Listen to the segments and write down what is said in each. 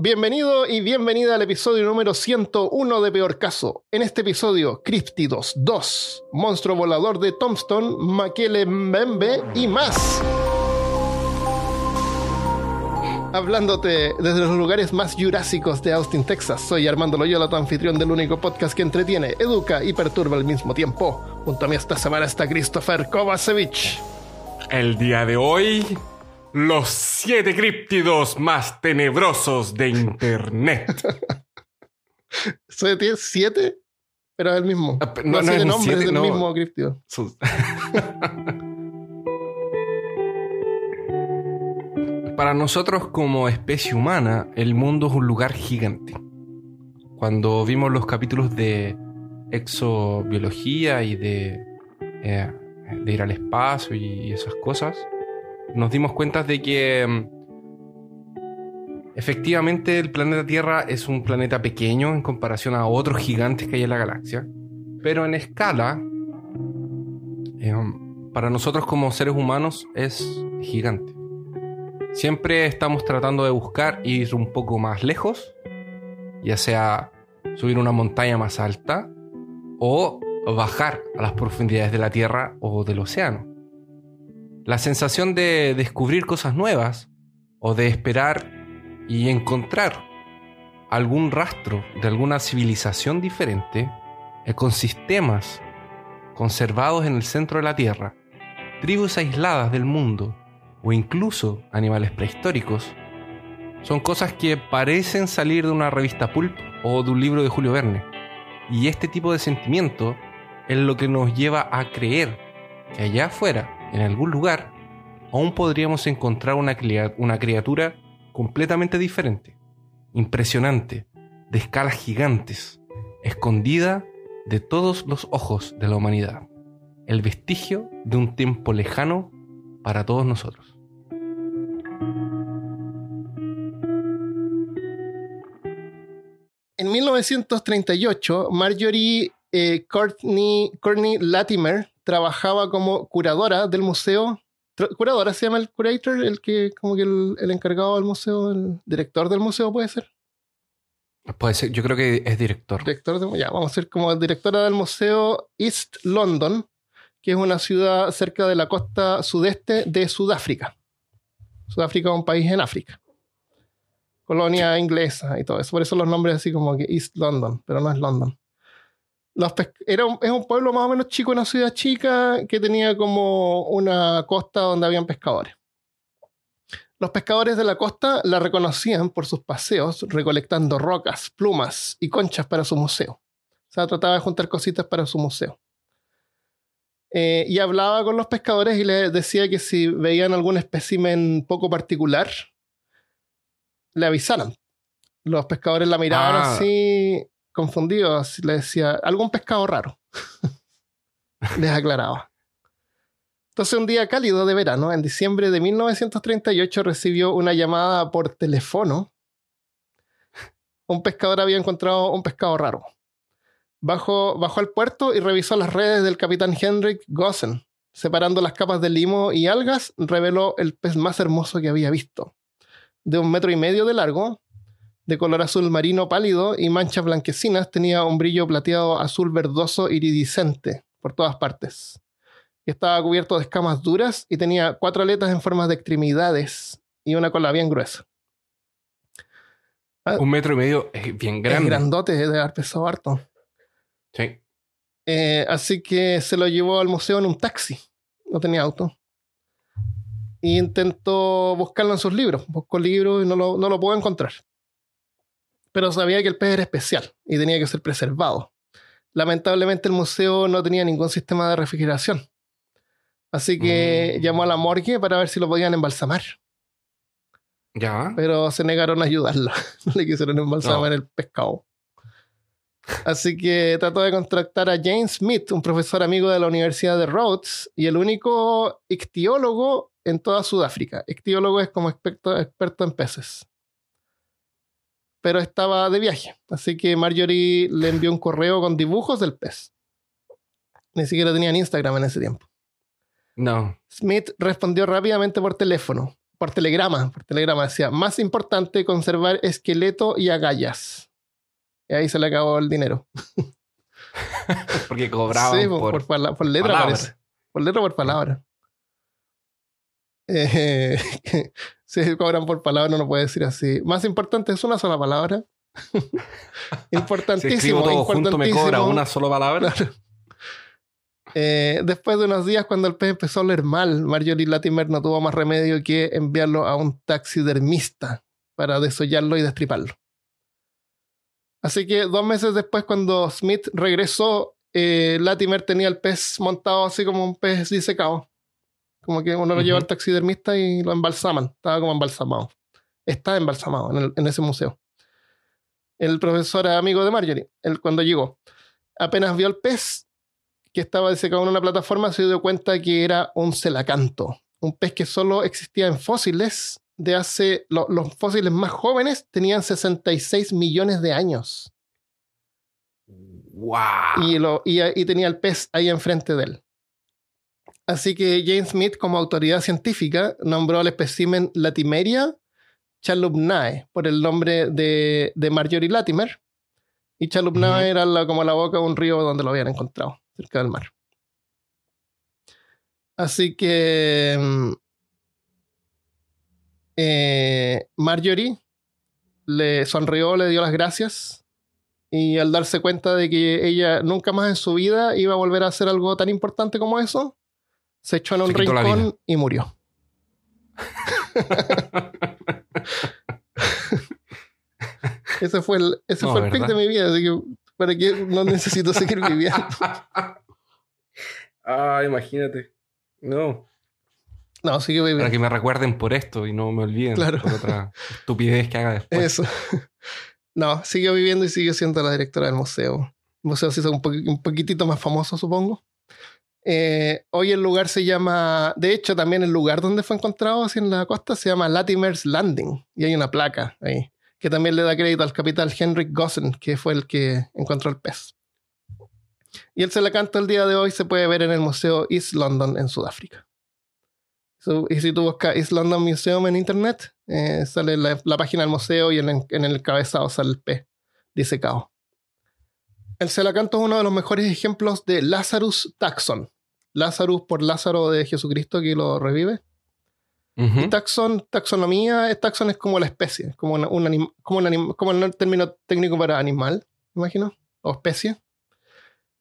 Bienvenido y bienvenida al episodio número 101 de Peor Caso. En este episodio, Cryptidos 2, Monstruo Volador de Tombstone, Makele Mbembe y más. Hablándote desde los lugares más jurásicos de Austin, Texas, soy Armando Loyola, tu anfitrión del único podcast que entretiene, educa y perturba al mismo tiempo. Junto a mí esta semana está Christopher Kovacevic. El día de hoy, los siete críptidos más tenebrosos de Internet. ¿Soy tiene siete? Pero es el mismo. Ah, No, no, no siete es un nombres siete, no. mismo críptido. Sus- Para nosotros como especie humana, el mundo es un lugar gigante. Cuando vimos los capítulos de exobiología y de, eh, de ir al espacio y esas cosas, nos dimos cuenta de que mm, efectivamente el planeta Tierra es un planeta pequeño en comparación a otros gigantes que hay en la galaxia, pero en escala, eh, para nosotros como seres humanos es gigante. Siempre estamos tratando de buscar ir un poco más lejos, ya sea subir una montaña más alta o bajar a las profundidades de la Tierra o del océano. La sensación de descubrir cosas nuevas o de esperar y encontrar algún rastro de alguna civilización diferente, ecosistemas conservados en el centro de la Tierra, tribus aisladas del mundo o incluso animales prehistóricos, son cosas que parecen salir de una revista pulp o de un libro de Julio Verne. Y este tipo de sentimiento es lo que nos lleva a creer que allá afuera, en algún lugar, aún podríamos encontrar una, criatura completamente diferente, impresionante, de escalas gigantes, escondida de todos los ojos de la humanidad, el vestigio de un tiempo lejano para todos nosotros. En 1938, Marjorie eh, Courtney, Courtney Latimer trabajaba como curadora del museo. ¿Curadora se llama el curator? El que, como que el, el encargado del museo, el director del museo puede ser. Puede ser, yo creo que es director. Director de- ya, vamos a ser como directora del museo East London, que es una ciudad cerca de la costa sudeste de Sudáfrica. Sudáfrica es un país en África. Colonia inglesa y todo eso. Por eso los nombres así como que East London, pero no es London. Los era un, es un pueblo más o menos chico, una ciudad chica que tenía como una costa donde habían pescadores. Los pescadores de la costa la reconocían por sus paseos recolectando rocas, plumas y conchas para su museo. O sea, trataba de juntar cositas para su museo. Eh, y hablaba con los pescadores y les decía que si veían algún espécimen poco particular, le avisaran. Los pescadores la miraban Ah. así, confundidos. Le decía, algún pescado raro. les aclaraba. Entonces, un día cálido de verano, en diciembre de 1938, recibió una llamada por teléfono. Un pescador había encontrado un pescado raro. Bajó, bajó al puerto y revisó las redes del capitán Henrik Gossen. Separando las capas de limo y algas, reveló el pez más hermoso que había visto. De un metro y medio de largo, de color azul marino pálido y manchas blanquecinas, tenía un brillo plateado azul verdoso iridiscente por todas partes estaba cubierto de escamas duras y tenía cuatro aletas en forma de extremidades y una cola bien gruesa. Un metro y medio es bien Es grande. grandote, debe haber pesado harto. Sí. Eh, así que se lo llevó al museo en un taxi. No tenía auto. Y intentó buscarlo en sus libros. Buscó libros y no lo, no lo pudo encontrar. Pero sabía que el pez era especial y tenía que ser preservado. Lamentablemente el museo no tenía ningún sistema de refrigeración. Así que Mm. llamó a la morgue para ver si lo podían embalsamar. Ya. pero se negaron a ayudarlo. No le quisieron embalsamar No. el pescado. Así que trató de contactar a James Smith, un profesor amigo de la Universidad de Rhodes y el único ictiólogo en toda Sudáfrica. Ictiólogo es como experto, experto en peces. Pero estaba de viaje, así que Marjorie le envió un correo con dibujos del pez. Ni siquiera tenían Instagram en ese tiempo. No. Smith respondió rápidamente por teléfono. por telegrama, por telegrama decía, más importante conservar esqueleto y agallas. Y ahí se le acabó el dinero. Porque cobraban Sí, por, por, por, por letra palabra. parece. Por letra o por palabra. Eh, si cobran por palabra, no puede decir así. Más importante es una sola palabra. Si importantísimo. escribo todo junto me cobra una sola palabra. Claro. Eh, después de unos días, cuando el pez empezó a oler mal, Marjorie Latimer no tuvo más remedio que enviarlo a un taxidermista para desollarlo y destriparlo. Así que dos meses después, cuando Smith regresó, eh, Latimer tenía el pez montado así como un pez disecado. Como que uno lo lleva al taxidermista y lo embalsaman. Estaba como embalsamado. Está embalsamado en, el- en ese museo. El profesor era amigo de Marjorie, él cuando llegó. Apenas vio el pez que estaba disecado en una plataforma, se dio cuenta que era un celacanto. Un pez que solo existía en fósiles de hace... lo- los fósiles más jóvenes tenían 66 millones de años. ¡Wow! y, lo, y, y tenía el pez ahí enfrente de él. Así que James Smith, como autoridad científica, nombró al espécimen Latimeria chalupnae por el nombre de, de Marjorie Latimer. Y chalupnae era la- como la boca de un río donde lo habían encontrado, cerca del mar. Así que mm, eh, Marjorie le sonrió, le dio las gracias y al darse cuenta de que ella nunca más en su vida iba a volver a hacer algo tan importante como eso, se echó en un rincón y murió. ese fue el, ese No, fue el pic de mi vida, así que para que no necesito seguir viviendo. ah, imagínate. No. No, sigue Para viviendo. que me recuerden por esto y no me olviden Claro. por otra estupidez que haga después. Eso. No, siguió viviendo y sigue siendo la directora del museo. El museo se hizo un poquitito más famoso, supongo. Eh, hoy el lugar se llama, de hecho, también el lugar donde fue encontrado, así en la costa, se llama Latimer's Landing. Y hay una placa ahí, que también le da crédito al capitán Henrik Gossen, que fue el que encontró el pez. Y el Celacanto el día de hoy se puede ver en el Museo East London en Sudáfrica. So, y si tú buscas East London Museum en internet, eh, sale la, página del museo y en el cabezado sale el pez disecado. El Celacanto es uno de los mejores ejemplos de Lazarus Taxon. Lazarus por Lázaro de Jesucristo que lo revive. Y taxon, taxonomía, taxon es como la especie, como, una- un anim- como, un anim- como el término técnico para animal, imagino, o especie.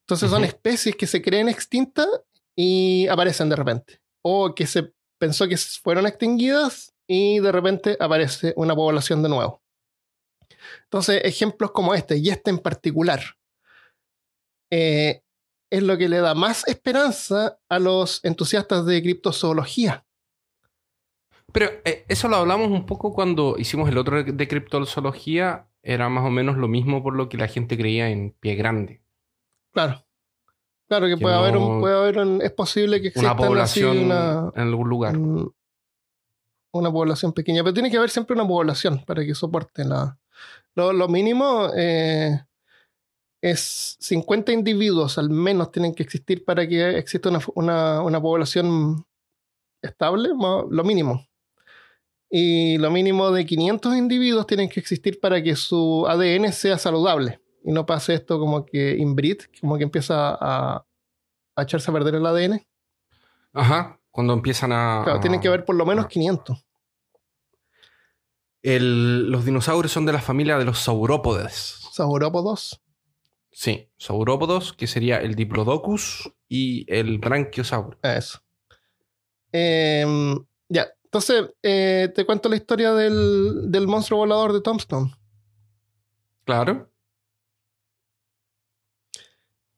Entonces son especies que se creen extintas y aparecen de repente. O que se pensó que fueron extinguidas y de repente aparece una población de nuevo. Entonces, ejemplos como este, y este en particular, eh, es lo que le da más esperanza a los entusiastas de criptozoología. Pero eh, eso lo hablamos un poco cuando hicimos el otro de criptozoología. Era más o menos lo mismo por lo que la gente creía en pie grande. Claro. Claro que, Que puede haber un, puede haber un- es posible que exista Una población una, en algún lugar. un- una población pequeña, pero tiene que haber siempre una población para que soporte la. Lo, lo mínimo eh, es 50 individuos al menos tienen que existir para que exista una, una, una población estable, lo mínimo. Y lo mínimo de 500 individuos tienen que existir para que su ADN sea saludable y no pase esto como que inbreed, como que empieza a, a echarse a perder el ADN. Ajá. Cuando empiezan a. Claro, tienen que haber por lo menos ah. 500. El- los dinosaurios son de la familia de los saurópodes. Saurópodos. Sí, saurópodos, que sería el Diplodocus y el Brachiosaurus. Eso. Em, ya, entonces eh, te cuento la historia del, del monstruo volador de Tombstone. Claro.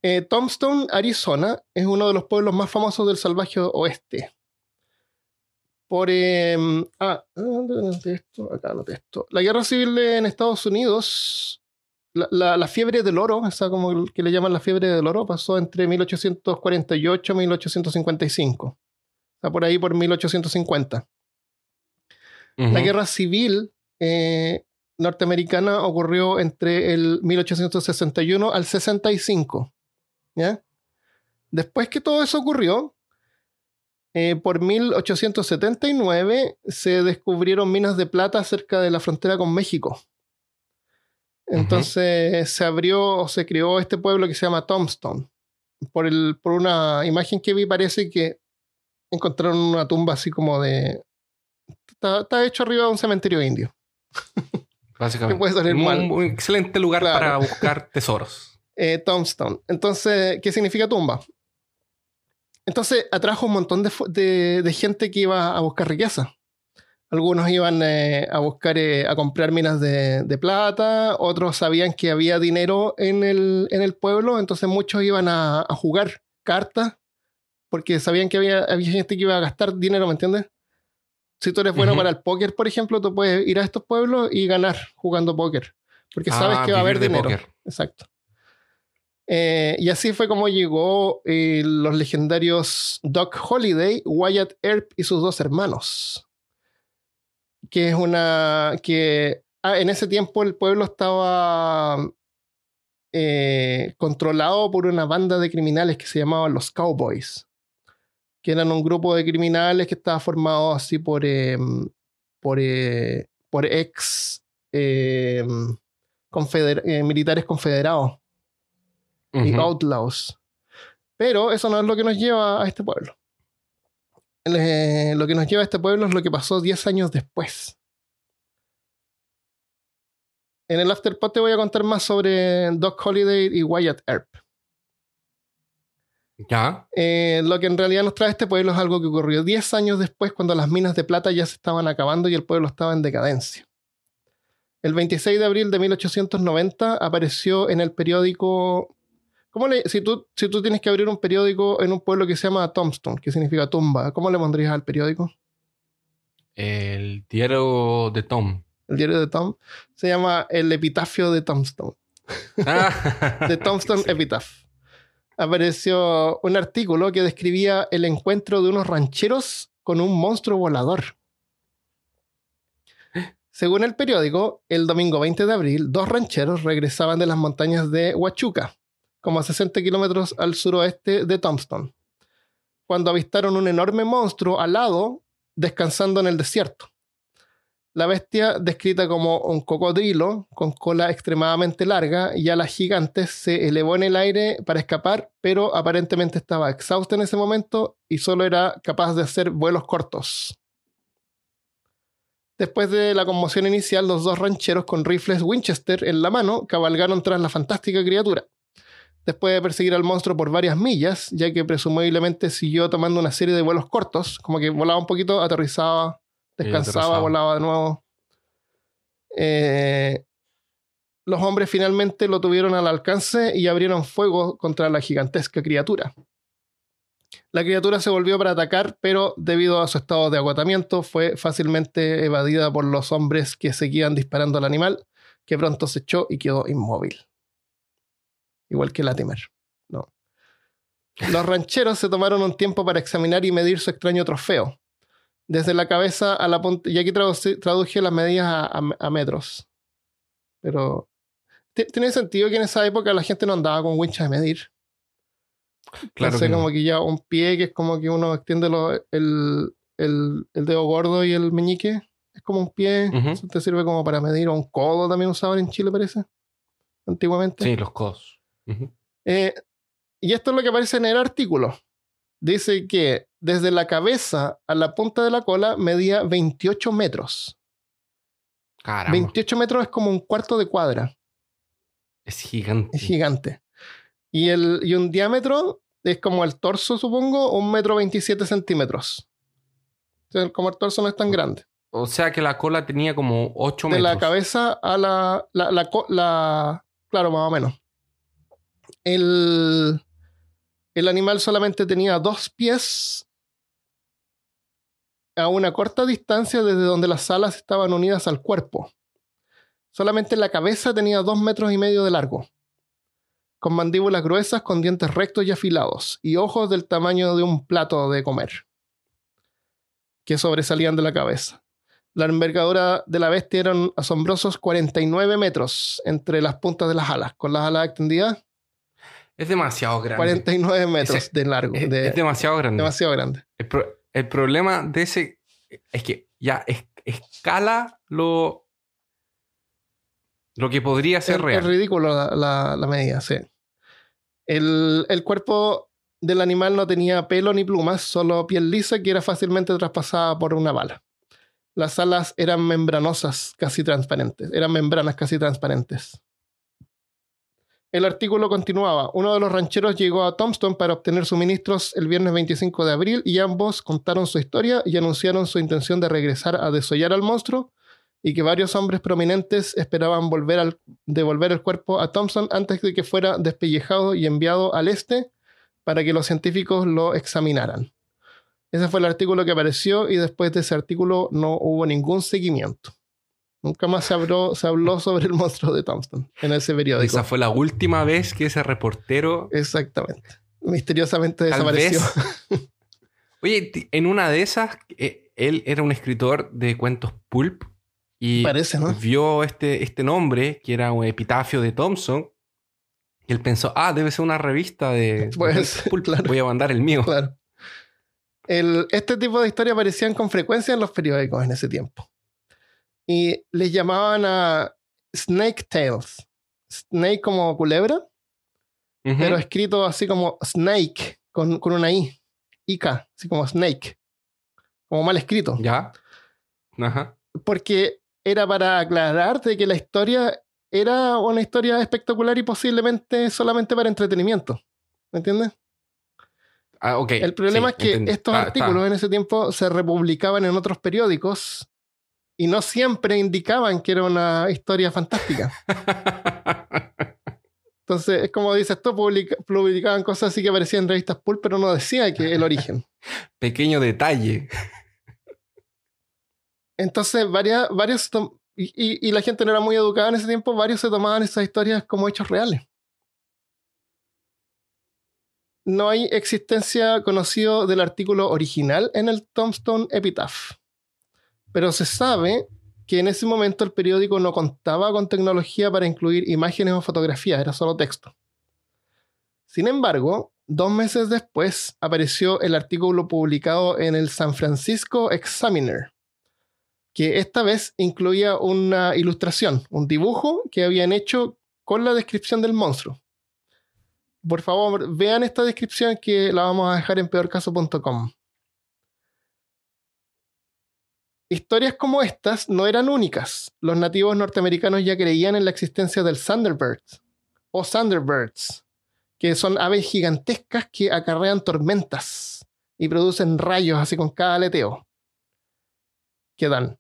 Eh, Tombstone, Arizona, es uno de los pueblos más famosos del salvaje oeste. Por. em, ah, ¿dónde anoté esto? Acá anoté esto. La guerra civil en Estados Unidos, la, la- la fiebre del oro, esa como que le llaman la fiebre del oro, pasó entre 1848 y 1855. O sea, por ahí por 1850. La guerra civil eh, norteamericana ocurrió entre el 1861 al 65. ¿ya? Después que todo eso ocurrió, Eh, por 1879 se descubrieron minas de plata cerca de la frontera con México. Entonces se abrió, se creó este pueblo que se llama Tombstone. Por, el, por una imagen que vi parece que encontraron una tumba así como de... Está, hecho arriba de un cementerio indio. Básicamente. un, excelente lugar para buscar tesoros. Eh, Tombstone. Entonces, ¿qué significa tumba? Entonces atrajo un montón de, gente que iba a buscar riqueza. Algunos iban eh, a buscar, eh, a comprar minas de, plata, otros sabían que había dinero en el, pueblo, entonces muchos iban a, jugar cartas porque sabían que había, gente que iba a gastar dinero, ¿me entiendes? Si tú eres bueno para el póker, por ejemplo, tú puedes ir a estos pueblos y ganar jugando póker, porque sabes ah, que va a haber dinero. Exacto. Eh, y así fue como llegó los legendarios Doc Holiday, Wyatt Earp y sus dos hermanos. Que es una. que ah, en ese tiempo el pueblo estaba eh, controlado por una banda de criminales que se llamaban los Cowboys. Que eran un grupo de criminales que estaba formado así por. Em, por, por ex em, militares confederados y outlaws. Pero eso no es lo que nos lleva a este pueblo. Lo que nos lleva a este pueblo es lo que pasó 10 años después. En el Afterpod te voy a contar más sobre Doc Holiday y Wyatt Earp. Ya. Eh, lo que en realidad nos trae este pueblo es algo que ocurrió 10 años después, cuando las minas de plata ya se estaban acabando y el pueblo estaba en decadencia. El 26 de abril de 1890 apareció en el periódico ¿Cómo le, si, tú, si tú tienes que abrir un periódico en un pueblo que se llama Tombstone, que significa tumba, ¿cómo le pondrías al periódico? El diario de Tom. El diario de Tom se llama El Epitafio de Tombstone. Ah. de Tombstone Epitaph. Apareció un artículo que describía el encuentro de unos rancheros con un monstruo volador. Según el periódico, el domingo 20 de abril, dos rancheros regresaban de las montañas de Huachuca como a 60 kilómetros al suroeste de Tombstone, cuando avistaron un enorme monstruo alado descansando en el desierto. La bestia, descrita como un cocodrilo con cola extremadamente larga y alas gigantes, se elevó en el aire para escapar, pero aparentemente estaba exhausta en ese momento y solo era capaz de hacer vuelos cortos. Después de la conmoción inicial, los dos rancheros con rifles Winchester en la mano cabalgaron tras la fantástica criatura después de perseguir al monstruo por varias millas, ya que presumiblemente siguió tomando una serie de vuelos cortos, como que volaba un poquito, aterrizaba, descansaba, volaba de nuevo. Eh, los hombres finalmente lo tuvieron al alcance y abrieron fuego contra la gigantesca criatura. La criatura se volvió para atacar, pero debido a su estado de agotamiento fue fácilmente evadida por los hombres que seguían disparando al animal, que pronto se echó y quedó inmóvil igual que Latimer. No. Los rancheros se tomaron un tiempo para examinar y medir su extraño trofeo. Desde la cabeza a la punta. Y aquí traduje las medidas a, metros. Pero. ¿Tiene sentido que en esa época la gente no andaba con winchas de medir? Claro. Entonces, como que ya un pie que es como que uno extiende el, dedo gordo y el meñique. Es como un pie. Eso te sirve como para medir. O un codo también usaban en Chile, parece. Antiguamente. Sí, los codos. Eh, y esto es lo que aparece en el artículo. Dice que desde la cabeza a la punta de la cola medía 28 metros. 28 metros es como un cuarto de cuadra. Es gigante. Es gigante. Y, el, y un diámetro es como el torso, supongo, un metro 27 centímetros. como el torso no es tan grande. O sea que la cola tenía como 8 metros. De la cabeza a la, la, la, Claro, más o menos el, animal solamente tenía dos pies a una corta distancia desde donde las alas estaban unidas al cuerpo. Solamente la cabeza tenía dos metros y medio de largo, con mandíbulas gruesas, con dientes rectos y afilados, y ojos del tamaño de un plato de comer, que sobresalían de la cabeza. La envergadura de la bestia eran asombrosos 49 metros entre las puntas de las alas, con las alas extendidas es demasiado grande. 49 metros de largo. Es, demasiado grande. Demasiado grande. el problema de ese es que ya es- escala lo, lo que podría ser real. es ridículo la, la- la medida, sí. El, el cuerpo del animal no tenía pelo ni plumas, solo piel lisa que era fácilmente traspasada por una bala. Las alas eran membranosas, casi transparentes. Eran membranas casi transparentes. El artículo continuaba. Uno de los rancheros llegó a Tombstone para obtener suministros el viernes 25 de abril y ambos contaron su historia y anunciaron su intención de regresar a desollar al monstruo y que varios hombres prominentes esperaban volver al, devolver el cuerpo a Thompson antes de que fuera despellejado y enviado al este para que los científicos lo examinaran. Ese fue el artículo que apareció y después de ese artículo no hubo ningún seguimiento. Nunca más se habló, se habló sobre el monstruo de Thompson en ese periódico. Esa fue la última vez que ese reportero. Exactamente. Misteriosamente Tal desapareció. vez. Oye, en una de esas, eh, él era un escritor de cuentos pulp y Parece, ¿no? vio este, este nombre, que era un epitafio de Thompson. Y él pensó, ah, debe ser una revista de, Pues, pulp. claro. Voy a mandar el mío. Claro. El- este tipo de historias aparecían con frecuencia en los periódicos en ese tiempo. Y les llamaban a Snake Tales. Snake como culebra, pero escrito así como Snake, con, con una I. IK, así como Snake. Como mal escrito. Ya. Ajá. Porque era para aclarar de que la historia era una historia espectacular y posiblemente solamente para entretenimiento. ¿Me entiendes? Ah, ok. El problema Sí, es que entendí. estos Ah, artículos en ese tiempo se republicaban en otros periódicos y no siempre indicaban que era una historia fantástica. Entonces, es como dices tú, publica- publicaban cosas así que aparecían en revistas pulp, pero no decía que el origen. Pequeño detalle. Entonces, varias, varios, tom- y, y- y la gente no era muy educada en ese tiempo, varios se tomaban esas historias como hechos reales. No hay existencia conocido del artículo original en el Tombstone Epitaph, pero se sabe que en ese momento el periódico no contaba con tecnología para incluir imágenes o fotografías, era solo texto. Sin embargo, dos meses después apareció el artículo publicado en el San Francisco Examiner, que esta vez incluía una ilustración, un dibujo que habían hecho con la descripción del monstruo. Por favor, vean esta descripción que la vamos a dejar en peorcaso.com. Historias como estas no eran únicas. Los nativos norteamericanos ya creían en la existencia del Thunderbird o Thunderbirds, que son aves gigantescas que acarrean tormentas y producen rayos así con cada aleteo que dan.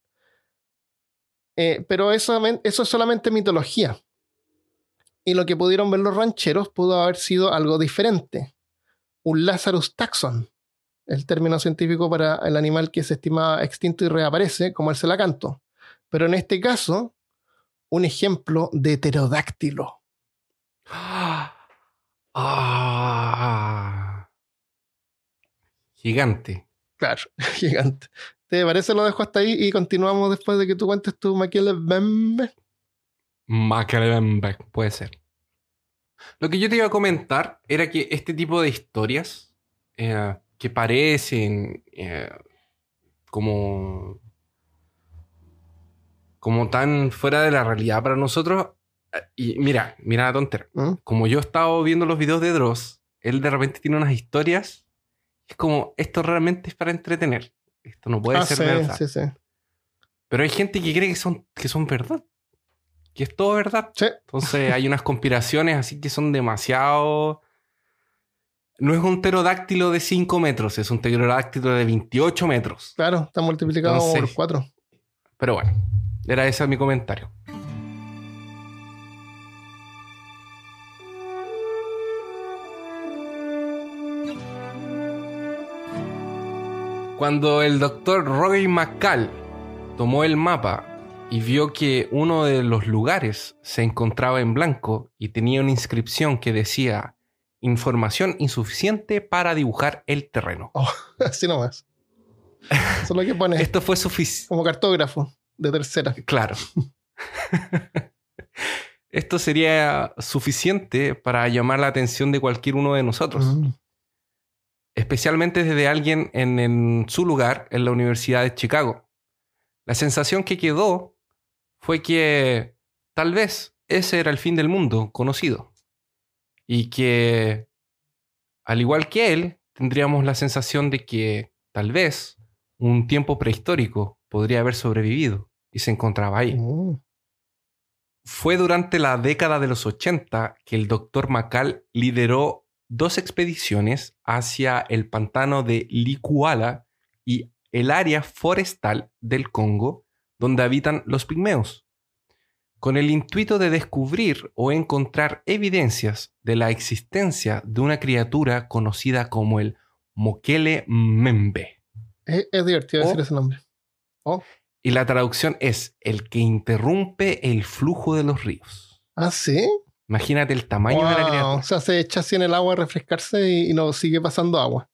Eh, pero eso, eso es solamente mitología. Y lo que pudieron ver los rancheros pudo haber sido algo diferente. Un Lazarus taxon, el término científico para el animal que se estimaba extinto y reaparece, como el celacanto. Pero en este caso, un ejemplo de pterodáctilo. Ah. Gigante. Claro, gigante. ¿Te parece? Lo dejo hasta ahí y continuamos después de que tú cuentes tu Maquiavelo. Macalembeck, puede ser. Lo que yo te iba a comentar era que este tipo de historias eh, que parecen eh, como como tan fuera de la realidad para nosotros eh, y mira, mira la tontera. ¿Mm? Como yo he estado viendo los videos de Dross, él de repente tiene unas historias es como esto realmente es para entretener. Esto no puede Ah, ser sí, verdad. sí, sí. Pero hay gente que cree que son, que son verdad. Que es todo verdad. Sí, Entonces hay unas conspiraciones así que son demasiado... No es un pterodáctilo de 5 metros, es un pterodáctilo de 28 metros. claro, está multiplicado Entonces- por cuatro. Pero bueno, era ese mi comentario. Cuando el doctor Roy McCall tomó el mapa y vio que uno de los lugares se encontraba en blanco y tenía una inscripción que decía información insuficiente para dibujar el terreno. Así nomás. Eso es lo que pone Esto fue suficiente. como cartógrafo de tercera. Claro. Esto sería suficiente para llamar la atención de cualquier uno de nosotros. Mm. especialmente desde alguien en, en su lugar en la Universidad de Chicago. La sensación que quedó fue que tal vez ese era el fin del mundo conocido y que, al igual que él, tendríamos la sensación de que tal vez un tiempo prehistórico podría haber sobrevivido y se encontraba ahí. Mm. Fue durante la década de los 80 que el doctor Macal lideró dos expediciones hacia el pantano de Likuala y el área forestal del Congo donde habitan los pigmeos, con el intuito de descubrir o encontrar evidencias de la existencia de una criatura conocida como el Mokele Membe. Es, es divertido decir ese nombre. Oh. Y la traducción es el que interrumpe el flujo de los ríos. Ah, sí. Imagínate el tamaño de la criatura. O sea, se echa así en el agua a refrescarse y, y no sigue pasando agua.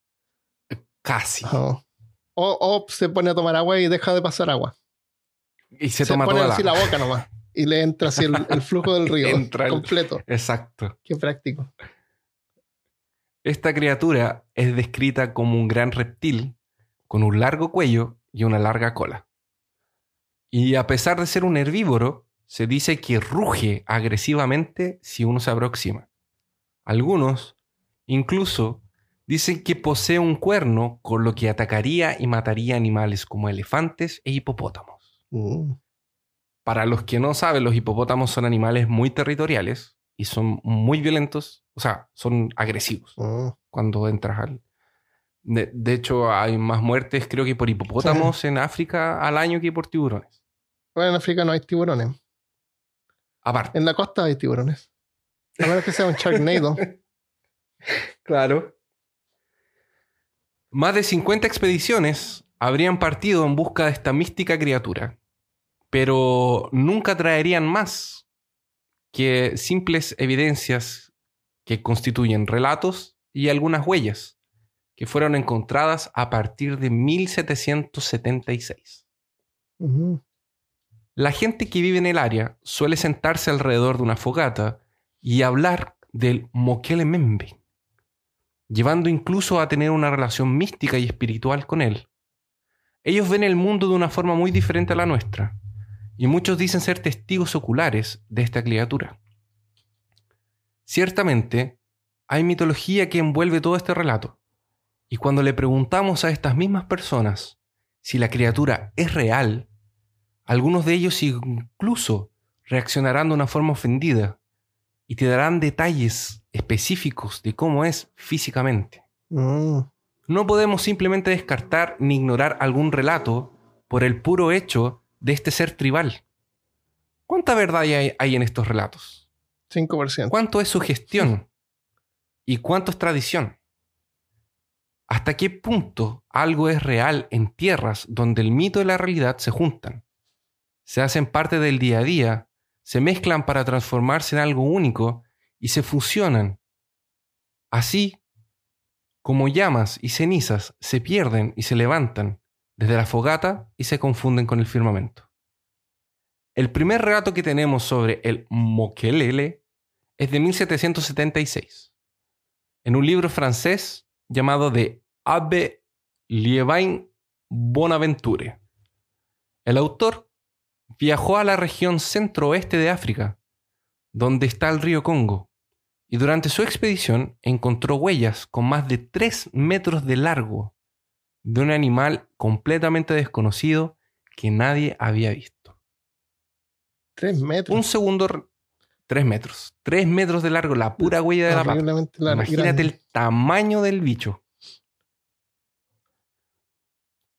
Casi. Oh. O, o se pone a tomar agua y deja de pasar agua. Y se, toma pone toda así la... la boca nomás. Y le entra así el, el flujo del río Entra el- completo. Exacto. Qué práctico. Esta criatura es descrita como un gran reptil con un largo cuello y una larga cola. Y a pesar de ser un herbívoro, se dice que ruge agresivamente si uno se aproxima. Algunos, incluso, dicen que posee un cuerno con lo que atacaría y mataría animales como elefantes e hipopótamos. Mm. Para los que no saben, los hipopótamos son animales muy territoriales y son muy violentos, o sea, son agresivos Mm. cuando entras al... De, de hecho, hay más muertes creo que por hipopótamos en África al año que por tiburones. Bueno, en África no hay tiburones. Aparte. En la costa hay tiburones. A menos que sea un Sharknado. Claro. Más de 50 expediciones habrían partido en busca de esta mística criatura, pero nunca traerían más que simples evidencias que constituyen relatos y algunas huellas que fueron encontradas a partir de 1776. Ujú. La gente que vive en el área suele sentarse alrededor de una fogata y hablar del Mokele Membe, llevando incluso a tener una relación mística y espiritual con él. Ellos ven el mundo de una forma muy diferente a la nuestra, y muchos dicen ser testigos oculares de esta criatura. Ciertamente, hay mitología que envuelve todo este relato, y cuando le preguntamos a estas mismas personas si la criatura es real, algunos de ellos incluso reaccionarán de una forma ofendida y te darán detalles específicos de cómo es físicamente. Mm. No podemos simplemente descartar ni ignorar algún relato por el puro hecho de este ser tribal. ¿Cuánta verdad hay, hay en estos relatos? 5%. ¿Cuánto es sugestión? ¿Y cuánto es tradición? ¿Hasta qué punto algo es real en tierras donde el mito y la realidad se juntan? Se hacen parte del día a día, se mezclan para transformarse en algo único y se fusionan. Así como llamas y cenizas se pierden y se levantan desde la fogata y se confunden con el firmamento. El primer relato que tenemos sobre el Mokelele es de 1776, en un libro francés llamado de Abbe Liévin Bonaventure. El autor viajó a la región centro-oeste de África, donde está el río Congo, y durante su expedición encontró huellas con más de 3 metros de largo de un animal completamente desconocido que nadie había visto. 3 metros. Un segundo, 3 metros. 3 metros de largo, la pura huella de la pata. Imagínate grande. el tamaño del bicho.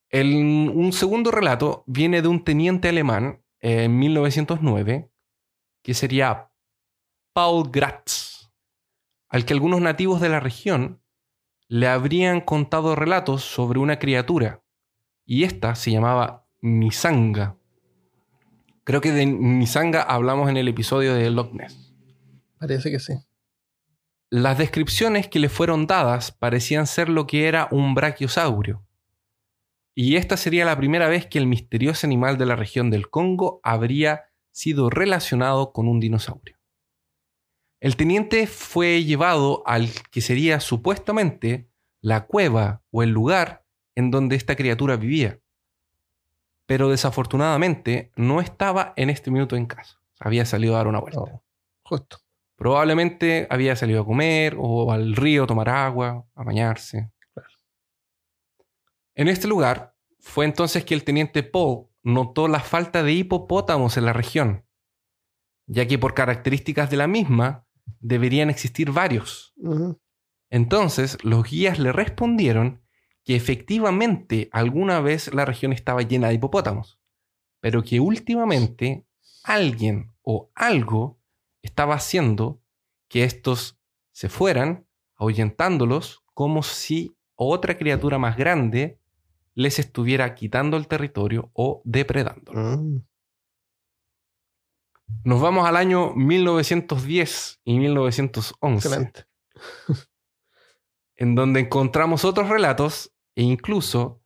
El- un segundo relato viene de un teniente alemán eh, en 1909, que sería Paul Gratz, al que algunos nativos de la región le habrían contado relatos sobre una criatura, y esta se llamaba Nisanga. Creo que de Nisanga hablamos en el episodio de Loch Ness. Parece que sí. Las descripciones que le fueron dadas parecían ser lo que era un brachiosaurio. Y esta sería la primera vez que el misterioso animal de la región del Congo habría sido relacionado con un dinosaurio. El teniente fue llevado al que sería supuestamente la cueva o el lugar en donde esta criatura vivía. Pero desafortunadamente no estaba en este minuto en casa. Había salido a dar una vuelta. Oh, justo. Probablemente había salido a comer o al río a tomar agua, a bañarse. En este lugar fue entonces que el teniente Paul notó la falta de hipopótamos en la región, ya que por características de la misma deberían existir varios. Entonces los guías le respondieron que efectivamente alguna vez la región estaba llena de hipopótamos, pero que últimamente alguien o algo estaba haciendo que estos se fueran, ahuyentándolos como si otra criatura más grande les estuviera quitando el territorio o depredándolo. Mm. Nos vamos al año 1910 y 1911. Excelente. en donde encontramos otros relatos e incluso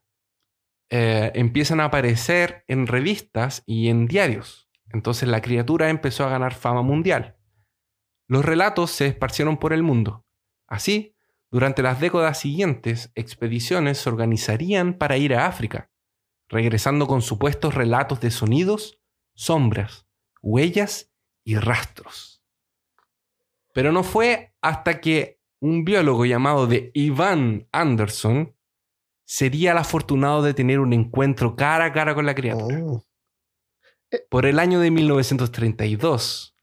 eh, empiezan a aparecer en revistas y en diarios. Entonces la criatura empezó a ganar fama mundial. Los relatos se esparcieron por el mundo. Así, durante las décadas siguientes, expediciones se organizarían para ir a África, regresando con supuestos relatos de sonidos, sombras, huellas y rastros. Pero no fue hasta que un biólogo llamado de Ivan Anderson sería el afortunado de tener un encuentro cara a cara con la criatura. Oh. Por el año de 1932,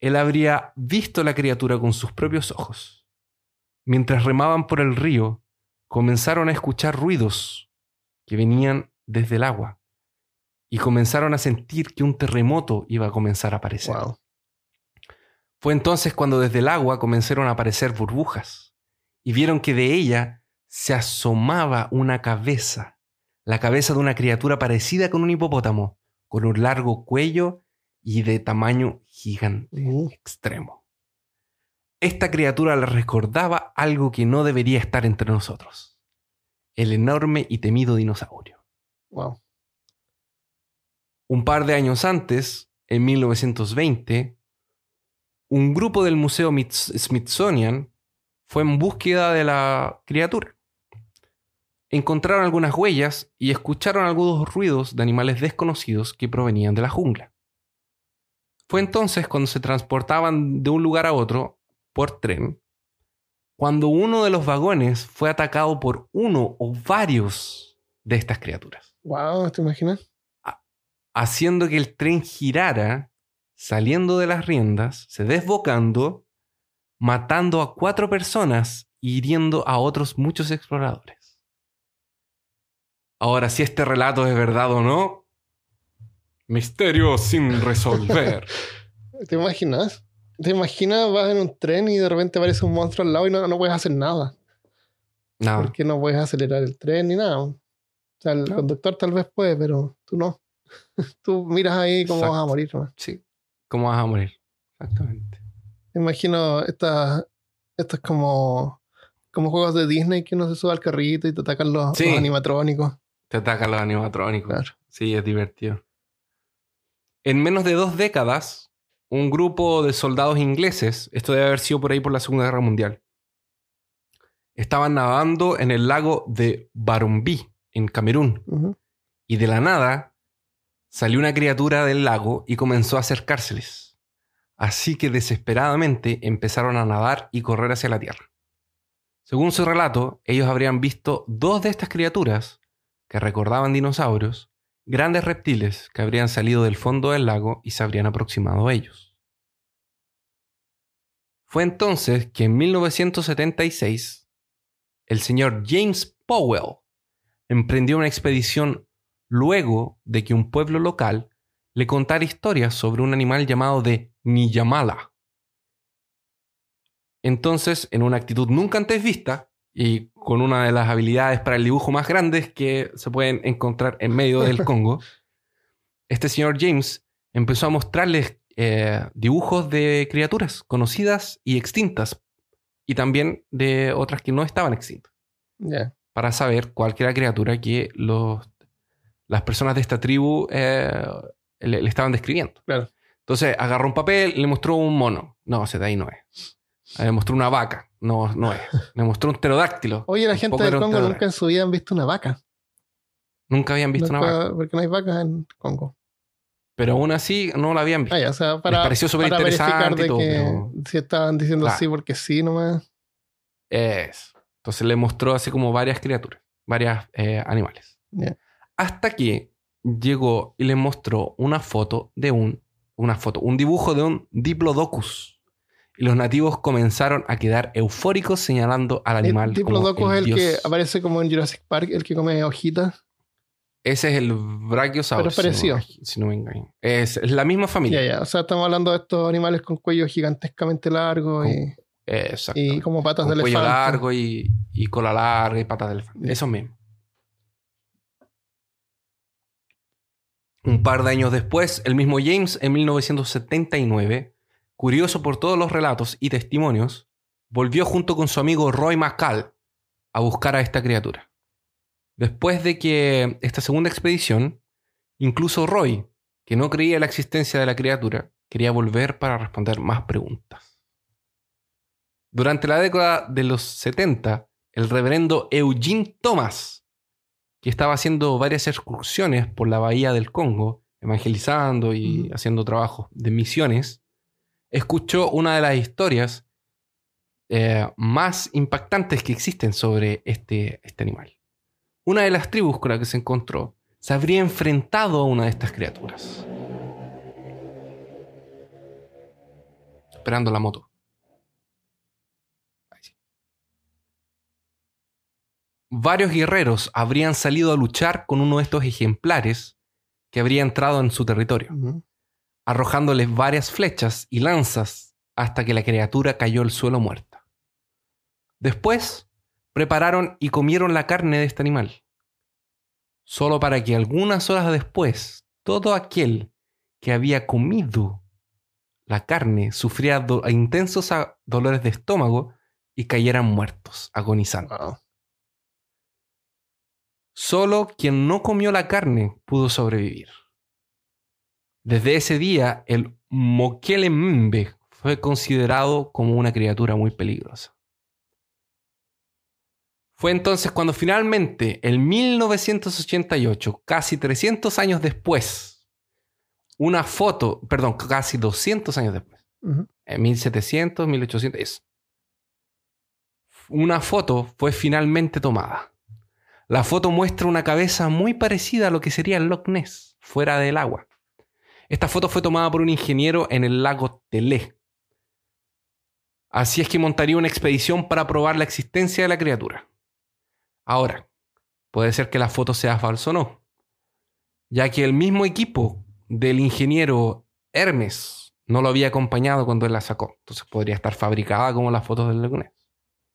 él habría visto la criatura con sus propios ojos. Mientras remaban por el río, comenzaron a escuchar ruidos que venían desde el agua y comenzaron a sentir que un terremoto iba a comenzar a aparecer. Wow. Fue entonces cuando desde el agua comenzaron a aparecer burbujas y vieron que de ella se asomaba una cabeza, la cabeza de una criatura parecida con un hipopótamo, con un largo cuello y de tamaño gigante, Uh. extremo. Esta criatura le recordaba algo que no debería estar entre nosotros, el enorme y temido dinosaurio. Wow. Un par de años antes, en 1920, un grupo del Museo Smithsonian fue en búsqueda de la criatura. Encontraron algunas huellas y escucharon algunos ruidos de animales desconocidos que provenían de la jungla. Fue entonces cuando se transportaban de un lugar a otro por tren, cuando uno de los vagones fue atacado por uno o varios de estas criaturas Wow, ¿te imaginas? Haciendo que el tren girara, saliendo de las riendas, se desbocando, matando a cuatro personas y hiriendo a otros muchos exploradores. Ahora, si este relato es verdad o no, misterio sin resolver. ¿Te imaginas? ¿Te imaginas? Vas en un tren y de repente aparece un monstruo al lado y no, no puedes hacer nada. Nada. Porque no puedes acelerar el tren ni nada. O sea, el No. conductor tal vez puede, pero tú no. tú miras ahí cómo Exacto. vas a morir. ¿no? Sí. ¿Cómo vas a morir? Exactamente. Me imagino estas estas como, como juegos de Disney que uno se sube al carrito y te atacan los, Sí. los animatrónicos. Te atacan los animatrónicos. Claro. Sí, es divertido. En menos de dos décadas, un grupo de soldados ingleses, esto debe haber sido por ahí por la Segunda Guerra Mundial, estaban nadando en el lago de Barumbi, en Camerún, Ujú. y de la nada salió una criatura del lago y comenzó a acercárseles. Así que desesperadamente empezaron a nadar y correr hacia la tierra. Según su relato, ellos habrían visto dos de estas criaturas, que recordaban dinosaurios, grandes reptiles que habrían salido del fondo del lago y se habrían aproximado a ellos. Fue entonces que en 1976 el señor James Powell emprendió una expedición luego de que un pueblo local le contara historias sobre un animal llamado de Niyamala. Entonces, en una actitud nunca antes vista y con una de las habilidades para el dibujo más grandes que se pueden encontrar en medio del Congo, este señor James empezó a mostrarles eh, dibujos de criaturas conocidas y extintas y también de otras que no estaban extintas para saber cuál era la criatura que los, las personas de esta tribu eh, le, le estaban describiendo. Claro. Entonces agarró un papel le mostró un mono. No, ese de ahí no es. Le mostró una vaca. No, no es. Le mostró un pterodáctilo. Oye, la gente del Congo nunca en su vida han visto una vaca. Nunca habían visto una vaca. Porque no hay vacas en Congo. Pero aún así no la habían visto. Ah, ya, o sea, para, Les pareció súper interesante todo, que pero- si estaban diciendo Claro. sí porque sí nomás. Es. Entonces le mostró así como varias criaturas, varias eh, animales. Ya. Hasta que llegó y le mostró una foto de un, una foto, un dibujo de un Diplodocus. Y los nativos comenzaron a quedar eufóricos señalando al animal. El como Diplodocus es el dios. que aparece como en Jurassic Park, el que come hojitas. Ese es el Brachiosaurus. Pero es si no- parecido. Si no me engaño. Es, es la misma familia. Ya, ya. O sea, estamos hablando de estos animales con cuello gigantescamente largo y, Exacto. y como patas Con de cuello elefante. largo y, y cola larga y patas de elefante. Eso mismo. Un par de años después, el mismo James, en 1979, curioso por todos los relatos y testimonios, volvió junto con su amigo Roy McCall a buscar a esta criatura. Después de que esta segunda expedición, incluso Roy, que no creía en la existencia de la criatura, quería volver para responder más preguntas. Durante la década de los 70, el reverendo Eugene Thomas, que estaba haciendo varias excursiones por la bahía del Congo, evangelizando y haciendo trabajos de misiones, escuchó una de las historias eh, más impactantes que existen sobre este, este animal. Una de las tribus con la que se encontró se habría enfrentado a una de estas criaturas. Esperando la moto. Ahí sí. Varios guerreros habrían salido a luchar con uno de estos ejemplares que habría entrado en su territorio, arrojándoles varias flechas y lanzas hasta que la criatura cayó al suelo muerta. Después, prepararon y comieron la carne de este animal, solo para que algunas horas después todo aquel que había comido la carne sufriera do- intensos dolores de estómago y cayeran muertos, agonizando. Wow. Solo quien no comió la carne pudo sobrevivir. Desde ese día, el Mokelembe fue considerado como una criatura muy peligrosa. Fue entonces cuando finalmente, en 1988, casi 300 años después, una foto, perdón, casi 200 años después, en 1700, 1800, eso. Una foto fue finalmente tomada. La foto muestra una cabeza muy parecida a lo que sería el Loch Ness, fuera del agua. Esta foto fue tomada por un ingeniero en el lago Telé. Así es que montaría una expedición para probar la existencia de la criatura. Ahora, puede ser que la foto sea falsa o no, ya que el mismo equipo del ingeniero Hermes no lo había acompañado cuando él la sacó. Entonces podría estar fabricada como las fotos del Loch Ness.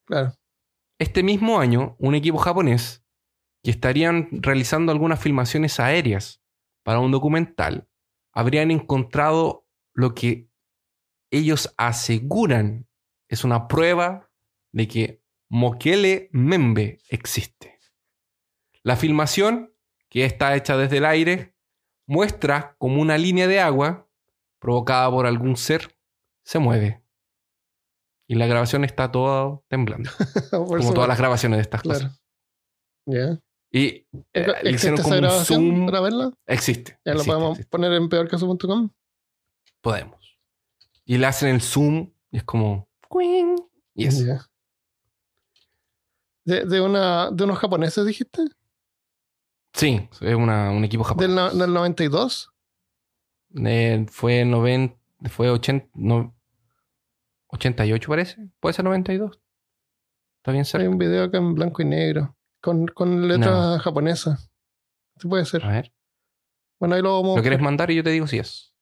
Claro. Este mismo año, un equipo japonés que estarían realizando algunas filmaciones aéreas para un documental, habrían encontrado lo que ellos aseguran es una prueba de que Mokele Membe existe. La filmación, que está hecha desde el aire, muestra como una línea de agua provocada por algún ser se mueve. Y la grabación está toda temblando. Como todas las grabaciones de estas Claro. cosas. Y eh, le ¿Existe hicieron esa como un grabación zoom. para verla? Existe. Ya lo podemos existe. poner en peorcaso.com. Podemos. Y le hacen el zoom y es como. Y eso. De, de, una, de unos japoneses, dijiste? Sí, es una- un equipo japonés. Del, no- del 92. Eh, fue 90, fue 80, no, 88 parece. Puede ser 92. Está bien Hay cerca. un video acá en blanco y negro. Con, con letras japonesas. Sí puede ser. A ver. Bueno, ahí lo vamos ¿Lo quieres mandar y yo te digo si es?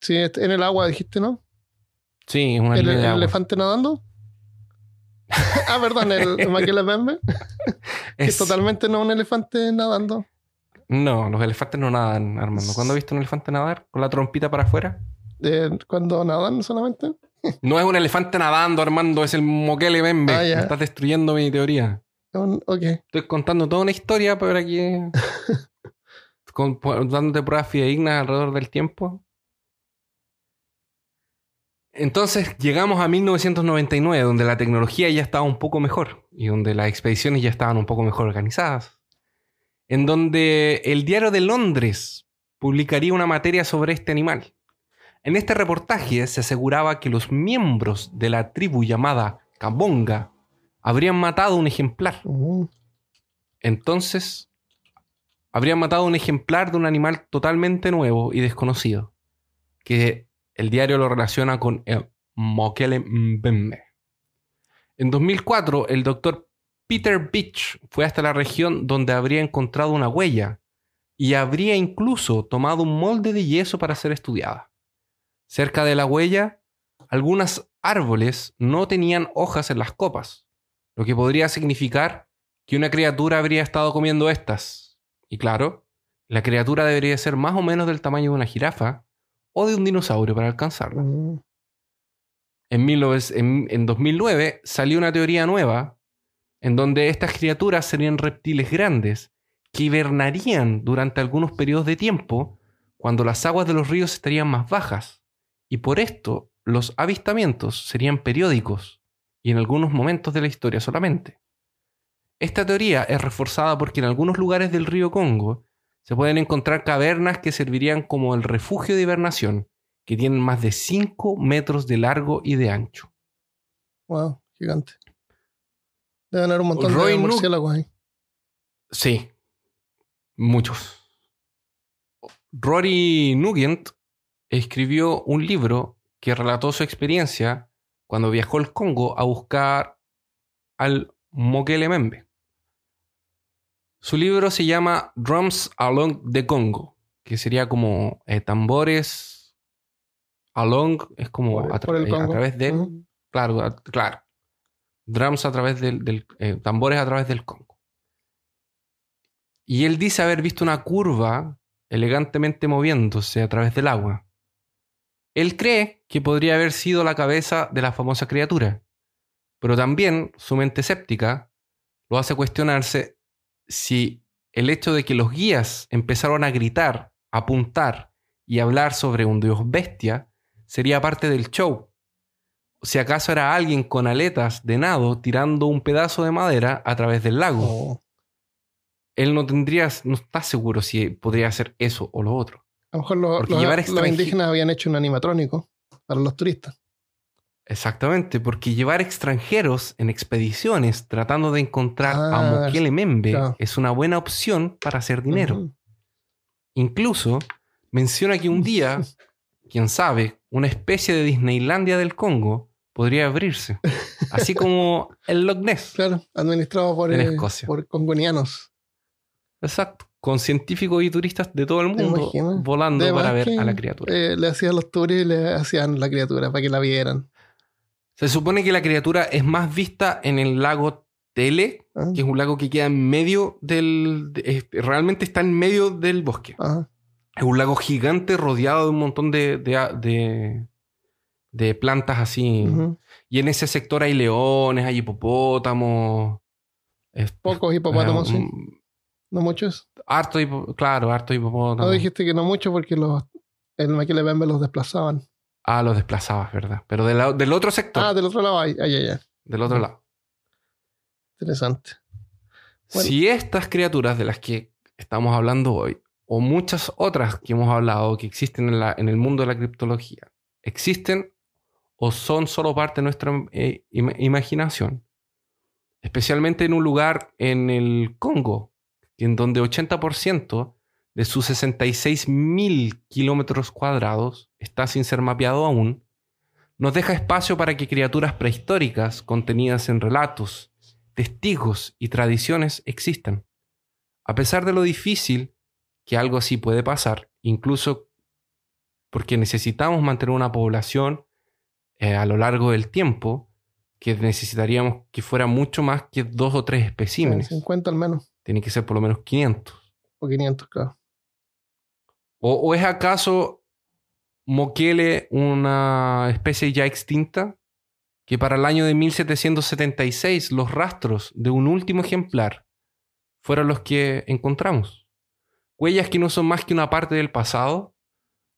Sí, este- en el agua dijiste, ¿no? Sí, es una ¿El, el elefante nadando? ah, perdón, el Maquila Membe. Que Es- totalmente no un elefante nadando. No, los elefantes no nadan, Armando. ¿Cuándo has visto un elefante nadar? ¿Con la trompita para afuera? Eh, cuando nadan solamente. No es un elefante nadando, Armando, es el moquele bembe. Ah, Estás destruyendo mi teoría. Un- ok. Estoy contando toda una historia para que. con, dándote pruebas fidedignas alrededor del tiempo. Entonces llegamos a 1999, donde la tecnología ya estaba un poco mejor y donde las expediciones ya estaban un poco mejor organizadas. En donde el diario de Londres publicaría una materia sobre este animal. En este reportaje se aseguraba que los miembros de la tribu llamada Kabonga habrían matado un ejemplar. Uh, Entonces, habrían matado un ejemplar de un animal totalmente nuevo y desconocido, que el diario lo relaciona con el Mokele Mbembe. En 2004, el doctor Peter Beach fue hasta la región donde habría encontrado una huella y habría incluso tomado un molde de yeso para ser estudiada. Cerca de la huella, algunos árboles no tenían hojas en las copas, lo que podría significar que una criatura habría estado comiendo estas. Y claro, la criatura debería ser más o menos del tamaño de una jirafa o de un dinosaurio para alcanzarla. En, 19 en- en 2009 salió una teoría nueva en donde estas criaturas serían reptiles grandes que hibernarían durante algunos periodos de tiempo cuando las aguas de los ríos estarían más bajas. Y por esto los avistamientos serían periódicos y en algunos momentos de la historia solamente. Esta teoría es reforzada porque en algunos lugares del río Congo se pueden encontrar cavernas que servirían como el refugio de hibernación, que tienen más de 5 metros de largo y de ancho. wow, gigante. Deben haber un montón Roy de murciélagos ahí. Sí, muchos. Rory Nugent escribió un libro que relató su experiencia cuando viajó al Congo a buscar al Mokele Membe. Su libro se llama Drums Along the Congo, que sería como eh, tambores along, es como Por- a, tra- eh, a través de... Claro, a- claro. Drums a través del, del- eh, tambores a través del Congo. Y él dice haber visto una curva elegantemente moviéndose a través del agua. Él cree que podría haber sido la cabeza de la famosa criatura, pero también su mente escéptica lo hace cuestionarse si el hecho de que los guías empezaron a gritar, apuntar y hablar sobre un dios bestia sería parte del show si acaso era alguien con aletas de nado tirando un pedazo de madera a través del lago. Oh, Él no tendría, no está seguro si podría hacer eso o lo otro. A lo mejor los, Porque los- indígenas habían hecho un animatrónico para los turistas. Exactamente, porque llevar extranjeros en expediciones tratando de encontrar a Ah, Mokele Membe claro. es una buena opción para hacer dinero. Incluso menciona que un día, quién sabe, una especie de Disneylandia del Congo podría abrirse, así como el Loch Ness. Claro, administrado por, En eh, Escocia. por congonianos. Exacto. Con científicos y turistas de todo el ¿Te mundo volando para ver a la criatura. eh, le hacían los tours y le hacían la criatura para que la vieran. Se supone que la criatura es más vista en el lago Tele, Ah, que es un lago que queda en medio del. es- realmente está en medio del bosque. ajá. Es un lago gigante rodeado de un montón de, de, de- de plantas así. Y en ese sector hay leones, hay hipopótamos. es- Pocos hipopótamos, eh, sí. No muchos. Harto, hipo- claro, harto hipopótamo. No dijiste que no mucho porque los, el Maquile Bembe los desplazaban. Ah, los desplazabas, ¿verdad? Pero del, otro sector. Ah, del otro lado, ay, ay, ay. del otro lado. Interesante. Bueno. Si estas criaturas de las que estamos hablando hoy, o muchas otras que hemos hablado que existen en, la- en el mundo de la criptología, existen o son solo parte de nuestra eh, ima- imaginación, especialmente en un lugar en el Congo, en donde 80% de sus 66 mil kilómetros cuadrados está sin ser mapeado aún, nos deja espacio para que criaturas prehistóricas contenidas en relatos, testigos y tradiciones existan. A pesar de lo difícil que algo así puede pasar, incluso porque necesitamos mantener una población eh, a lo largo del tiempo, que necesitaríamos que fuera mucho más que dos o tres especímenes. 50 al menos. Tiene que ser por lo menos 500. O 500, claro. ¿O, o es acaso Mokele una especie ya extinta? Que para el año de 1776 los rastros de un último ejemplar fueron los que encontramos. Huellas que no son más que una parte del pasado,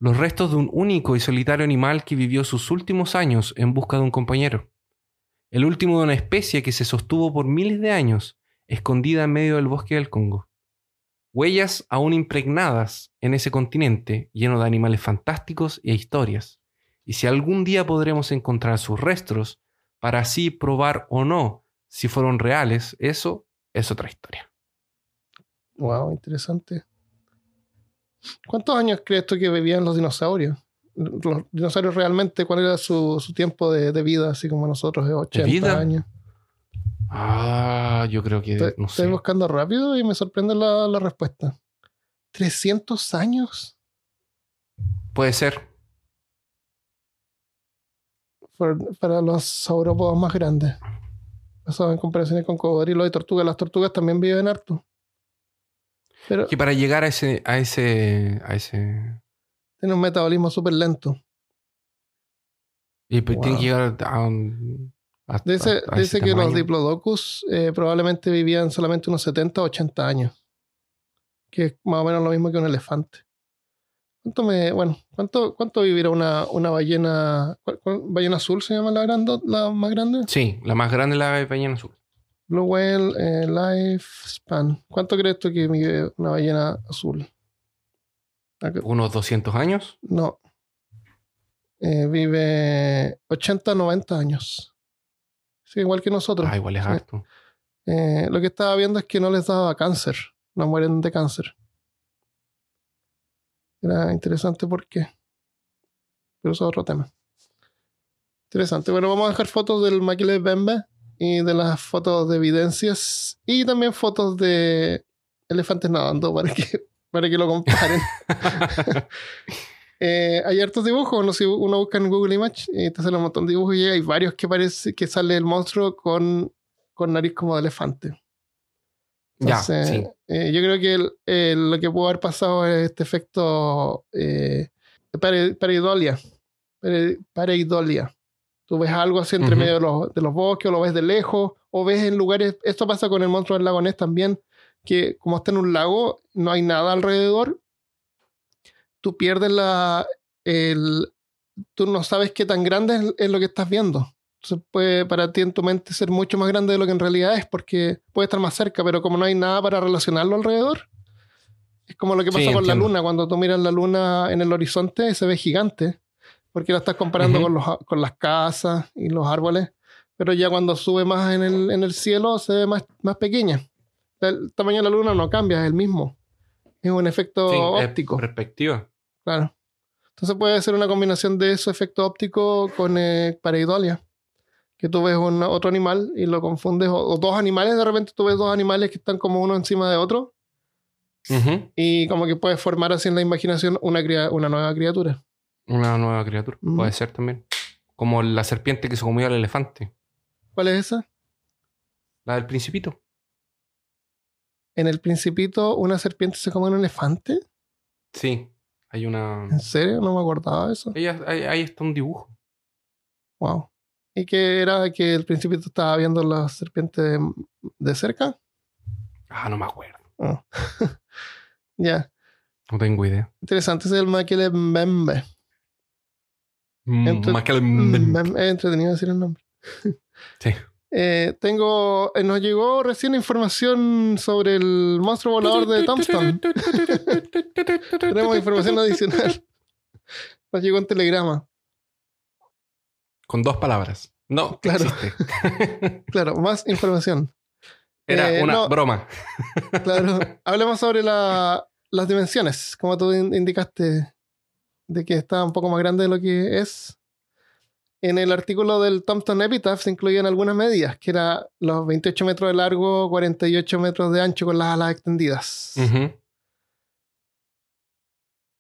los restos de un único y solitario animal que vivió sus últimos años en busca de un compañero. El último de una especie que se sostuvo por miles de años, escondida en medio del bosque del Congo. Huellas aún impregnadas en ese continente lleno de animales fantásticos e historias. Y si algún día podremos encontrar sus restos para así probar o no si fueron reales, eso es otra historia. Wow, interesante. ¿Cuántos años crees tú que vivían los dinosaurios? Los dinosaurios realmente, ¿cuál era su, su tiempo de, de vida? Así como nosotros, de 80 vida? años. Ah, yo creo que Estoy, no estoy sé. buscando rápido y me sorprende la, la respuesta. ¿300 años? Puede ser. para los saurópodos más grandes. Eso en comparación con cocodrilos y tortugas. Las tortugas también viven harto. Pero Que para llegar a ese, a ese, a ese, tienen un metabolismo súper lento. y pues tiene que llegar a un, Dice, dice que los diplodocus eh, probablemente vivían solamente unos 70 o 80 años. Que es más o menos lo mismo que un elefante. ¿Cuánto me, bueno, cuánto, cuánto vivirá una, una ballena? ¿cuál- cuál- ¿Ballena azul se llama la, grande, la más grande? Sí, la más grande es la ballena azul. Blue Whale eh, Lifespan. ¿Cuánto crees tú que vive una ballena azul? Unos 200 años. No. Eh, vive 80, 90 años. Sí, igual que nosotros. Ah, igual es harto. Eh, lo que estaba viendo es que no les daba cáncer. No mueren de cáncer. Era interesante por qué. Pero eso es otro tema. Interesante. Bueno, vamos a dejar fotos del Maquile Bembe y de las fotos de evidencias y también fotos de elefantes nadando para que, para que lo comparen. Eh, hay hartos dibujos, no sé, uno busca en Google Image y te sale un montón de dibujos y hay varios que parece que sale el monstruo con, con nariz como de elefante. Ya, Entonces, sí. eh, yo creo que el- lo que pudo haber pasado es este efecto eh, pare- pareidolia. Pare- pareidolia. Tú ves algo así entre Ujú. medio de los, de los bosques, o lo ves de lejos, o ves en lugares. Esto pasa con el monstruo del lago Ness también, que como está en un lago, no hay nada alrededor. Tú pierdes la. El, tú no sabes qué tan grande es, es lo que estás viendo. Entonces puede para ti en tu mente ser mucho más grande de lo que en realidad es, porque puede estar más cerca, pero como no hay nada para relacionarlo alrededor, es como lo que Sí, pasa con la luna. Cuando tú miras la luna en el horizonte, se ve gigante, porque la estás comparando con, los, con las casas y los árboles, pero ya cuando sube más en el, en el cielo, se ve más, más pequeña. El tamaño de la luna no cambia, es el mismo. Es un efecto Sí, es óptico. perspectiva. Claro. Entonces puede ser una combinación de ese efecto óptico con eh, pareidolia. Que tú ves un, otro animal y lo confundes, o, o dos animales, de repente tú ves dos animales que están como uno encima de otro, y como que puedes formar así en la imaginación una, nueva criatura. Una nueva criatura. Puede ser también. Como la serpiente que se comió al elefante. ¿Cuál es esa? La del principito. En el Principito, una serpiente se come un elefante. Sí. Hay una. ¿En serio? No me acordaba de eso. Ahí, ahí está un dibujo. Wow. ¿Y que era que el Principito estaba viendo la serpiente de, cerca? Ah, no me acuerdo. Oh. ya. No tengo idea. Interesante. Ese es el Maquile Mbembe. Entre- Más que el- Mm, Es entretenido decir el nombre. Sí. Eh, tengo, eh, nos llegó recién información sobre el monstruo volador de Tombstone. Tenemos información adicional. Nos llegó un telegrama. Con dos palabras. No, Claro. Claro, más información. Era Eh, una no. broma. Claro. Hablemos sobre la- las dimensiones, como tú in- indicaste, de que está un poco más grande de lo que es. En el artículo del Tombstone Epitaph se incluían algunas medidas, que era los 28 metros de largo, 48 metros de ancho con las alas extendidas.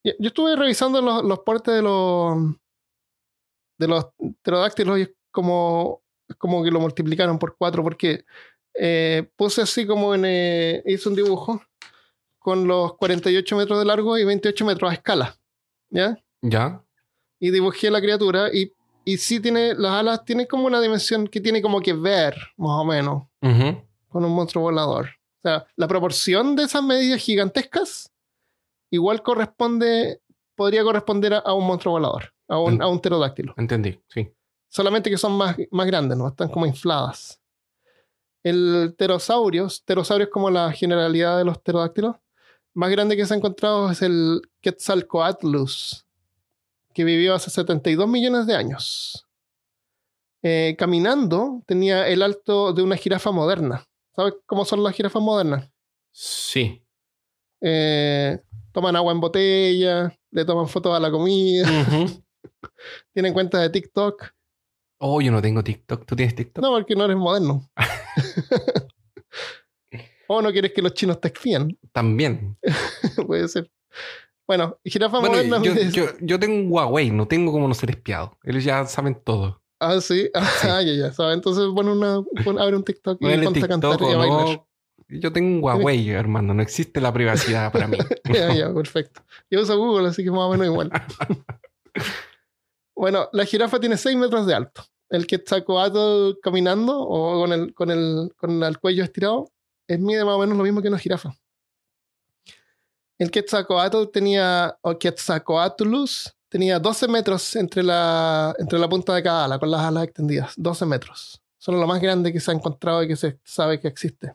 Yo yo estuve revisando los, los portes de los de los pterodáctilos y es como, como que lo multiplicaron por cuatro porque eh, puse así como en eh, hice un dibujo con los 48 metros de largo y 28 metros a escala, ¿ya? Ya. Y dibujé la criatura y, y sí tiene, las alas tienen como una dimensión que tiene como que ver, más o menos, con un monstruo volador. O sea, la proporción de esas medidas gigantescas igual corresponde podría corresponder a, a un monstruo volador, a un, a un pterodáctilo. Entendí, sí. Solamente que son más, más grandes, ¿no? Están como infladas. El pterosaurios, pterosaurios como la generalidad de los pterodáctilos, más grande que se ha encontrado es el Quetzalcoatlus, que vivió hace 72 millones de años. Eh, caminando tenía el alto de una jirafa moderna. ¿Sabes cómo son las jirafas modernas? Sí. Eh, toman agua en botella, le toman fotos a la comida, tienen cuenta de TikTok. Oh, yo no tengo TikTok. ¿Tú tienes TikTok? No, porque no eres moderno. o no quieres que los chinos te espían. También. Puede ser. Bueno, jirafa Bueno, moderna yo, mide- yo, yo tengo un Huawei, no tengo como no ser espiado. Ellos ya saben todo. Ah, sí. Ah, ya, ya. ¿sabes? Entonces pon una, abre un TikTok y ponte a cantar y a bailar. Yo tengo un Huawei, hermano. No existe la privacidad para mí. ya, ya, perfecto. Yo uso Google, así que más o menos igual. bueno, la jirafa tiene 6 metros de alto. El que está coato caminando o con el, con, el, con el cuello estirado, es mide más o menos lo mismo que una jirafa. El Quetzalcoatl tenía, o Quetzalcoatlus, tenía 12 metros entre la, entre la punta de cada ala, con las alas extendidas. 12 metros. Son lo más grande que se ha encontrado y que se sabe que existe.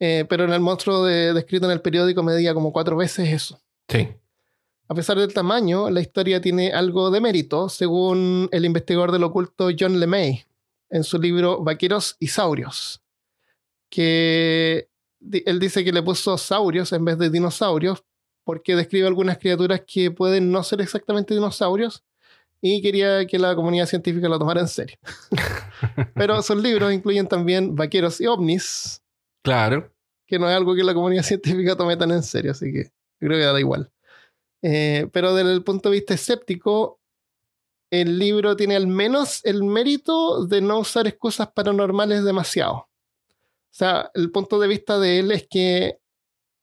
Eh, pero en el monstruo de- descrito en el periódico medía como cuatro veces eso. Sí. A pesar del tamaño, la historia tiene algo de mérito, según el investigador del oculto John LeMay, en su libro Vaqueros y Saurios, que él dice que le puso saurios en vez de dinosaurios, porque describe algunas criaturas que pueden no ser exactamente dinosaurios, y quería que la comunidad científica lo tomara en serio. Pero sus libros incluyen también Vaqueros y OVNIs, Claro. que no es algo que la comunidad científica tome tan en serio, así que creo que da igual. Eh, pero desde el punto de vista escéptico, el libro tiene al menos el mérito de no usar excusas paranormales demasiado. O sea, el punto de vista de él es que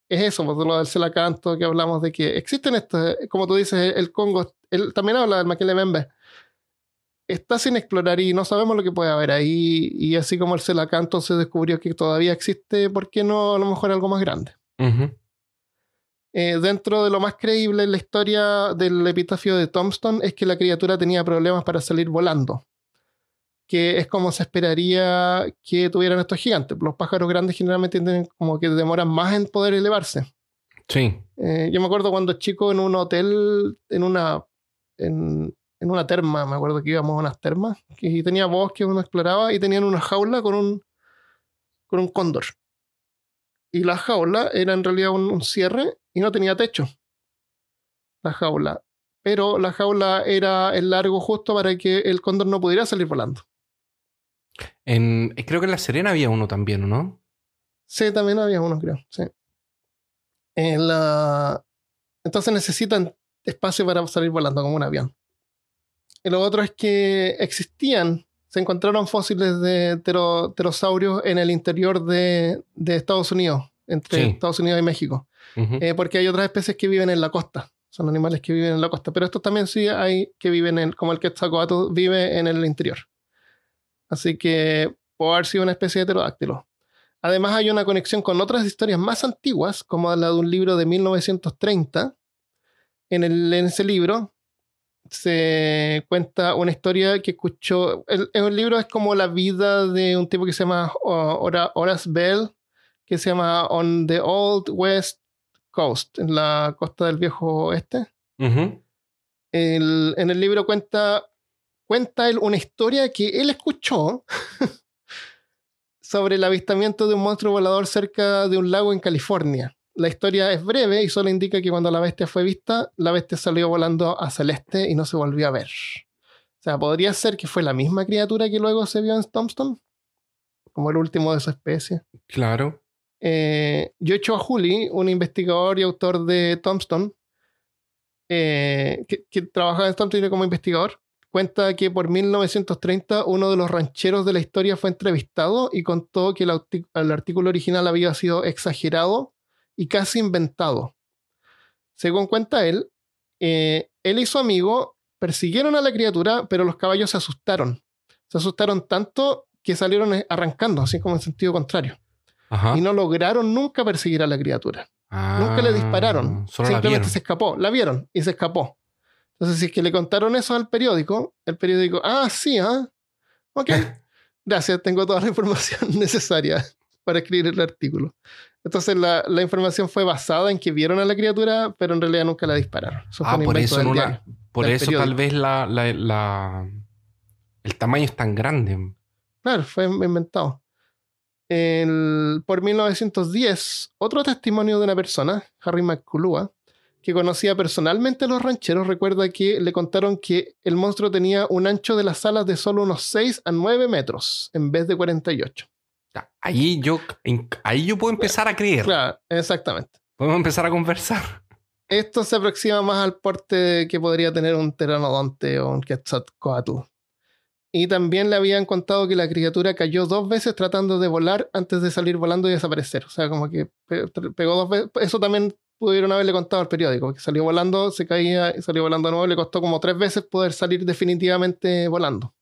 es eso, pues, lo del Selacanto, que hablamos de que existen estos, como tú dices, el Congo, él también habla del Membe. Está sin explorar y no sabemos lo que puede haber ahí. Y así como el Selacanto se descubrió que todavía existe, ¿por qué no a lo mejor algo más grande? Eh, dentro de lo más creíble en la historia del epitafio de Tombstone es que la criatura tenía problemas para salir volando, que es como se esperaría que tuvieran estos gigantes. Los pájaros grandes generalmente tienen como que demoran más en poder elevarse. Sí. Eh, yo me acuerdo cuando chico en un hotel, en una, en, en una terma, me acuerdo que íbamos a unas termas, que tenía bosque, uno exploraba y tenían una jaula con un, con un cóndor. Y la jaula era en realidad un, un cierre y no tenía techo. La jaula. Pero la jaula era el largo justo para que el cóndor no pudiera salir volando. En, eh, creo que en La Serena había uno también, ¿o ¿no? Sí, también había uno, creo. Sí. En la... Entonces necesitan espacio para salir volando como un avión. Y lo otro es que existían, se encontraron fósiles de ptero- pterosaurios en el interior de, de Estados Unidos, entre Sí. Estados Unidos y México. Eh, porque hay otras especies que viven en la costa. Son animales que viven en la costa. Pero estos también sí hay que viven en, como el Quetzalcoatl vive en el interior. Así que puede haber sido una especie de pterodáctilo. Además hay una conexión con otras historias más antiguas, como la de un libro de 1930. En, el- en ese libro se cuenta una historia que escuchó. El, el libro es como la vida de un tipo que se llama Hora- Horace Bell, que se llama On the Old West Coast, en la costa del viejo oeste. El- en el libro cuenta, cuenta él una historia que él escuchó sobre el avistamiento de un monstruo volador cerca de un lago en California. La historia es breve y solo indica que cuando la bestia fue vista, la bestia salió volando hacia el este y no se volvió a ver. O sea, podría ser que fue la misma criatura que luego se vio en Tombstone, como el último de su especie. Claro. Eh, Yocho Juli, un investigador y autor de Tombstone, eh, que, que trabajaba en Tombstone como investigador, cuenta que por 1930 uno de los rancheros de la historia fue entrevistado y contó que el, artículo original había sido exagerado y casi inventado. Según cuenta él, eh, él y su amigo persiguieron a la criatura, pero los caballos se asustaron. Se asustaron tanto que salieron arrancando, así como en sentido contrario Ajá. y no lograron nunca perseguir a la criatura. Nunca le dispararon. Ah, Simplemente se escapó. La vieron y se escapó. Entonces, si es que le contaron eso al periódico, el periódico, ah, sí, ah, ok. Gracias, tengo toda la información necesaria para escribir el artículo. Entonces, la, la información fue basada en que vieron a la criatura, pero en realidad nunca la dispararon. Eso Ah, por eso, no la- diario. por eso periódico. tal vez la, la- la- el tamaño es tan grande. Claro, fue inventado. El- por 1910, otro testimonio de una persona, Harry McCullough, que conocía personalmente a los rancheros, recuerda que le contaron que el monstruo tenía un ancho de las alas de solo unos 6 a 9 metros, en vez de 48. Ya, Ahí yo, ahí yo puedo empezar a creer. Claro, exactamente. Podemos empezar a conversar. Esto se aproxima más al porte que podría tener un pteranodonte o un quetzalcoatl. Y también le habían contado que la criatura cayó dos veces tratando de volar antes de salir volando y desaparecer. O sea, como que pe- pegó dos veces. Eso también pudieron haberle contado al periódico, que salió volando, se caía y salió volando de nuevo. Le costó como tres veces poder salir definitivamente volando.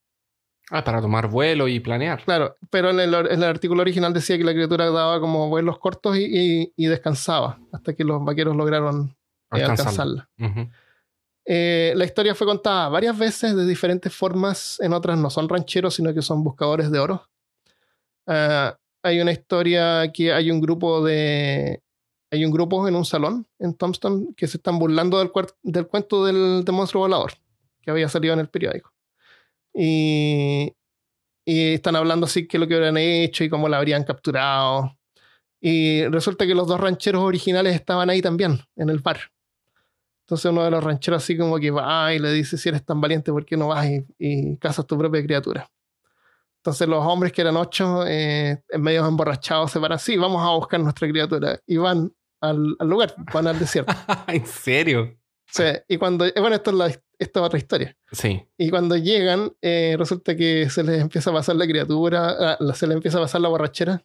Ah, para tomar vuelo y planear. Claro, pero en el, en el artículo original decía que la criatura daba como vuelos cortos y, y- y descansaba hasta que los vaqueros lograron eh, alcanzarla. Eh, la historia fue contada varias veces de diferentes formas. En otras no son rancheros, sino que son buscadores de oro. Ah, hay una historia que hay un grupo de. Hay un grupo en un salón en Thompson que se están burlando del, del cuento del, del monstruo volador que había salido en el periódico. Y, y están hablando así que lo que habrían hecho y cómo la habrían capturado. Y resulta que los dos rancheros originales estaban ahí también, en el bar. Entonces uno de los rancheros así como que va y le dice, si eres tan valiente, ¿por qué no vas y, y cazas tu propia criatura? Entonces los hombres que eran ocho, eh, en medio emborrachados, se paran, sí, vamos a buscar nuestra criatura. Y van al, al lugar, van al desierto. ¿En serio? Sí, y cuando, eh, bueno, esto es, la, esta es otra historia. Sí. Y cuando llegan, eh, resulta que se les empieza a pasar la criatura, ah, se les empieza a pasar la borrachera.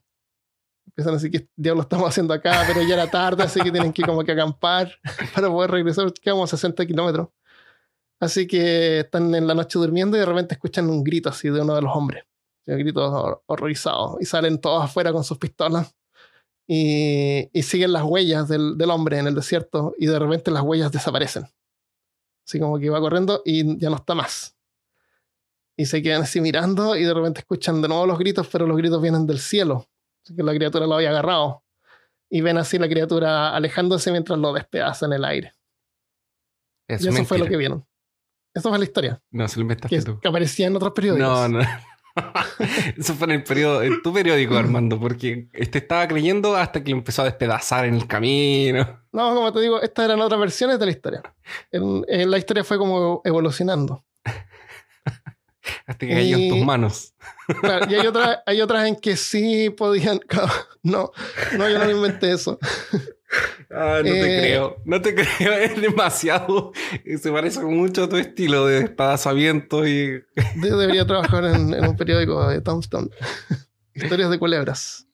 Empiezan así que diablo estamos haciendo acá, pero ya era tarde, así que tienen que como que acampar para poder regresar. Quedamos a 60 kilómetros. Así que están en la noche durmiendo y de repente escuchan un grito así de uno de los hombres. Un grito hor- horrorizado. Y salen todos afuera con sus pistolas. Y, y siguen las huellas del, del hombre en el desierto. Y de repente las huellas desaparecen. Así como que va corriendo y ya no está más. Y se quedan así mirando y de repente escuchan de nuevo los gritos, pero los gritos vienen del cielo. Así que la criatura lo había agarrado. Y ven así la criatura alejándose mientras lo despedaza en el aire. Es y eso fue mentira. lo que vieron. Eso fue la historia. No, se lo inventaste Que, tú. que aparecía en otros periódicos. No, no. Eso fue en el periodo, en tu periódico, Armando, porque este estaba creyendo hasta que lo empezó a despedazar en el camino. No, como te digo, estas eran otras versiones de la historia. En- en la historia fue como evolucionando. Hasta que cayó en tus manos. Claro, y hay, otras hay otras en que sí podían. No, no, yo no inventé eso. Ah, no te Eh, creo. No te creo. Es demasiado. Se parece mucho a tu estilo de despadazamiento y. De- debería trabajar en, en un periódico de Tombstone. Historias de culebras.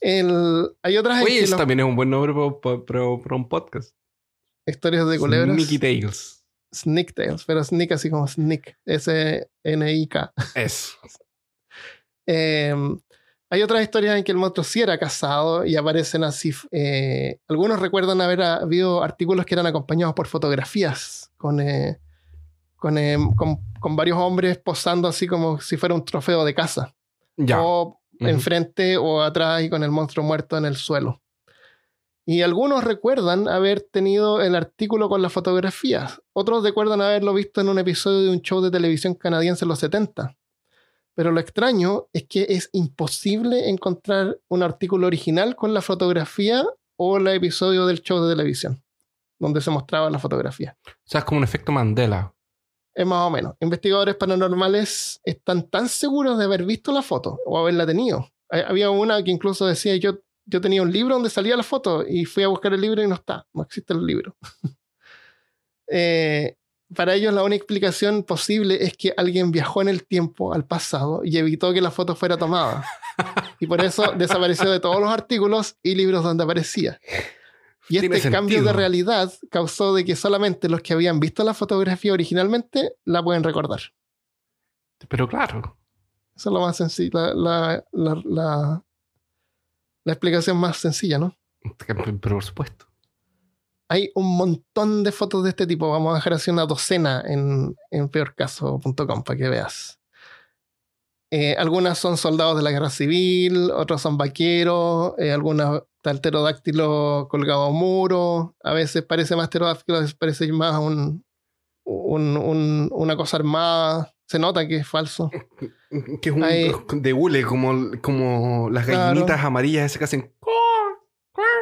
El- hay otras Oye, eso los- también es un buen nombre para, un podcast. historias de culebras. Nicky Tales. Sneak Tales, pero Sneak así como Sneak. S-N-I-K. Eso. Eh, hay otras historias en que el monstruo sí era cazado y aparecen así. eh, algunos recuerdan haber habido artículos que eran acompañados por fotografías con, eh, con, eh, con- con varios hombres posando así como si fuera un trofeo de caza. Ya. O enfrente o atrás y con el monstruo muerto en el suelo. Y algunos recuerdan haber tenido el artículo con las fotografías. Otros recuerdan haberlo visto en un episodio de un show de televisión canadiense en los 70. Pero lo extraño es que es imposible encontrar un artículo original con la fotografía o el episodio del show de televisión, donde se mostraba la fotografía. O sea, es como un efecto Mandela. Es más o menos. Investigadores paranormales están tan seguros de haber visto la foto o haberla tenido. Ha- Había una que incluso decía, yo, yo tenía un libro donde salía la foto y fui a buscar el libro y no está, no existe el libro. Eh, para ellos la única explicación posible es que alguien viajó en el tiempo al pasado y evitó que la foto fuera tomada. Y por eso desapareció de todos los artículos y libros donde aparecía. Y Tiene este cambio de realidad causó de que solamente los que habían visto la fotografía originalmente la pueden recordar. Pero claro. Eso es lo más sencillo, la, la- la explicación más sencilla, ¿no? Pero por supuesto. Hay un montón de fotos de este tipo. Vamos a dejar así una docena en, en peorcaso.com para que veas. Eh, algunas son soldados de la guerra civil, otras son vaqueros, eh, algunas está el pterodáctilo colgado a un muro, a veces parece más pterodáctilo, a veces parece más un, un- un- una cosa armada. Se nota que es falso. Que es un Hay- de hule, como, como las Claro. gallinitas amarillas esas que hacen.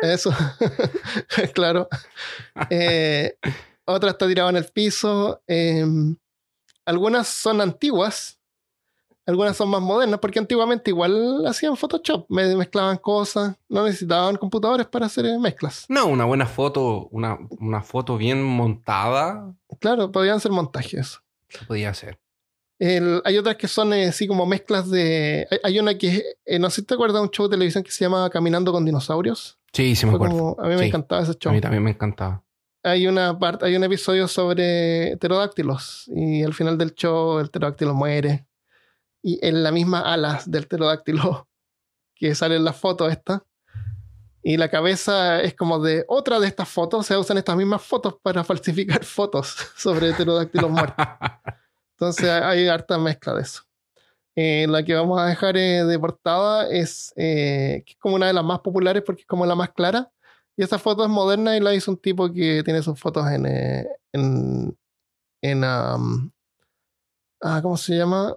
Eso, claro. Eh, otra está tirada en el piso. eh, algunas son antiguas, algunas son más modernas, porque antiguamente igual hacían Photoshop, me- mezclaban cosas, no necesitaban computadores para hacer mezclas. No, una buena foto, una, una foto bien montada, Claro, podían ser montajes. se podía hacer. El- hay otras que son eh, así como mezclas de... Hay, hay una que, eh, no sé si te acuerdas de un show de televisión que se llama Caminando con Dinosaurios. Sí, sí me acuerdo. como- a mí me encantaba ese A show. mí también me encantaba. hay una parte, hay un episodio sobre pterodáctilos y al final del show el pterodáctilo muere y en la misma alas del pterodáctilo que sale en la foto esta y la cabeza es como de otra de estas fotos, se usan estas mismas fotos para falsificar fotos sobre pterodáctilos muertos. Entonces hay harta mezcla de eso. Eh, la que vamos a dejar eh, de portada es, eh, que es como una de las más populares porque es como la más clara. Y esa foto es moderna y la hizo un tipo que tiene sus fotos en. eh, en, en um, ah, ¿Cómo se llama?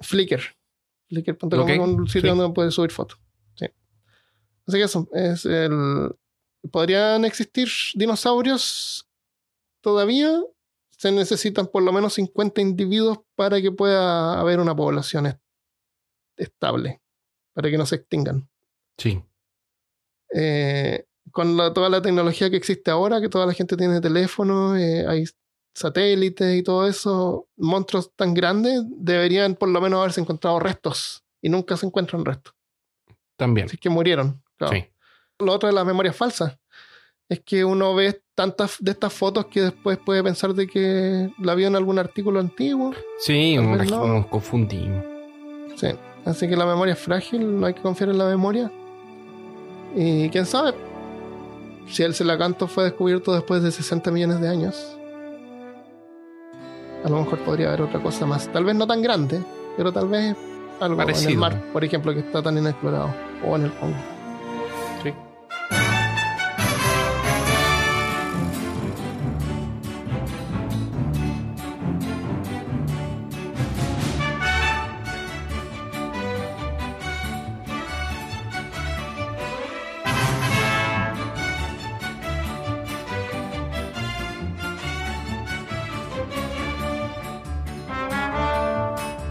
Flickr. Flickr.com Ok, es un sitio sí. donde uno puede subir fotos. Sí. Así que eso es el. ¿Podrían existir dinosaurios todavía? Se necesitan por lo menos 50 individuos para que pueda haber una población est- estable, para que no se extingan. Sí. Eh, con la- toda la tecnología que existe ahora, que toda la gente tiene teléfono, eh, hay satélites y todo eso, monstruos tan grandes deberían por lo menos haberse encontrado restos y nunca se encuentran restos. También. Así que murieron. claro. Sí. Lo otro de las memorias falsas es que uno ve tantas de estas fotos que después puede pensar de que la vio en algún artículo antiguo. Sí, nos, no. confundimos. Sí. Así que la memoria es frágil, no hay que confiar en la memoria. Y quién sabe, si el Celacanto fue descubierto después de 60 millones de años, a lo mejor podría haber otra cosa más. Tal vez no tan grande, pero tal vez algo en el mar, por ejemplo, que está tan inexplorado, o en el Congo.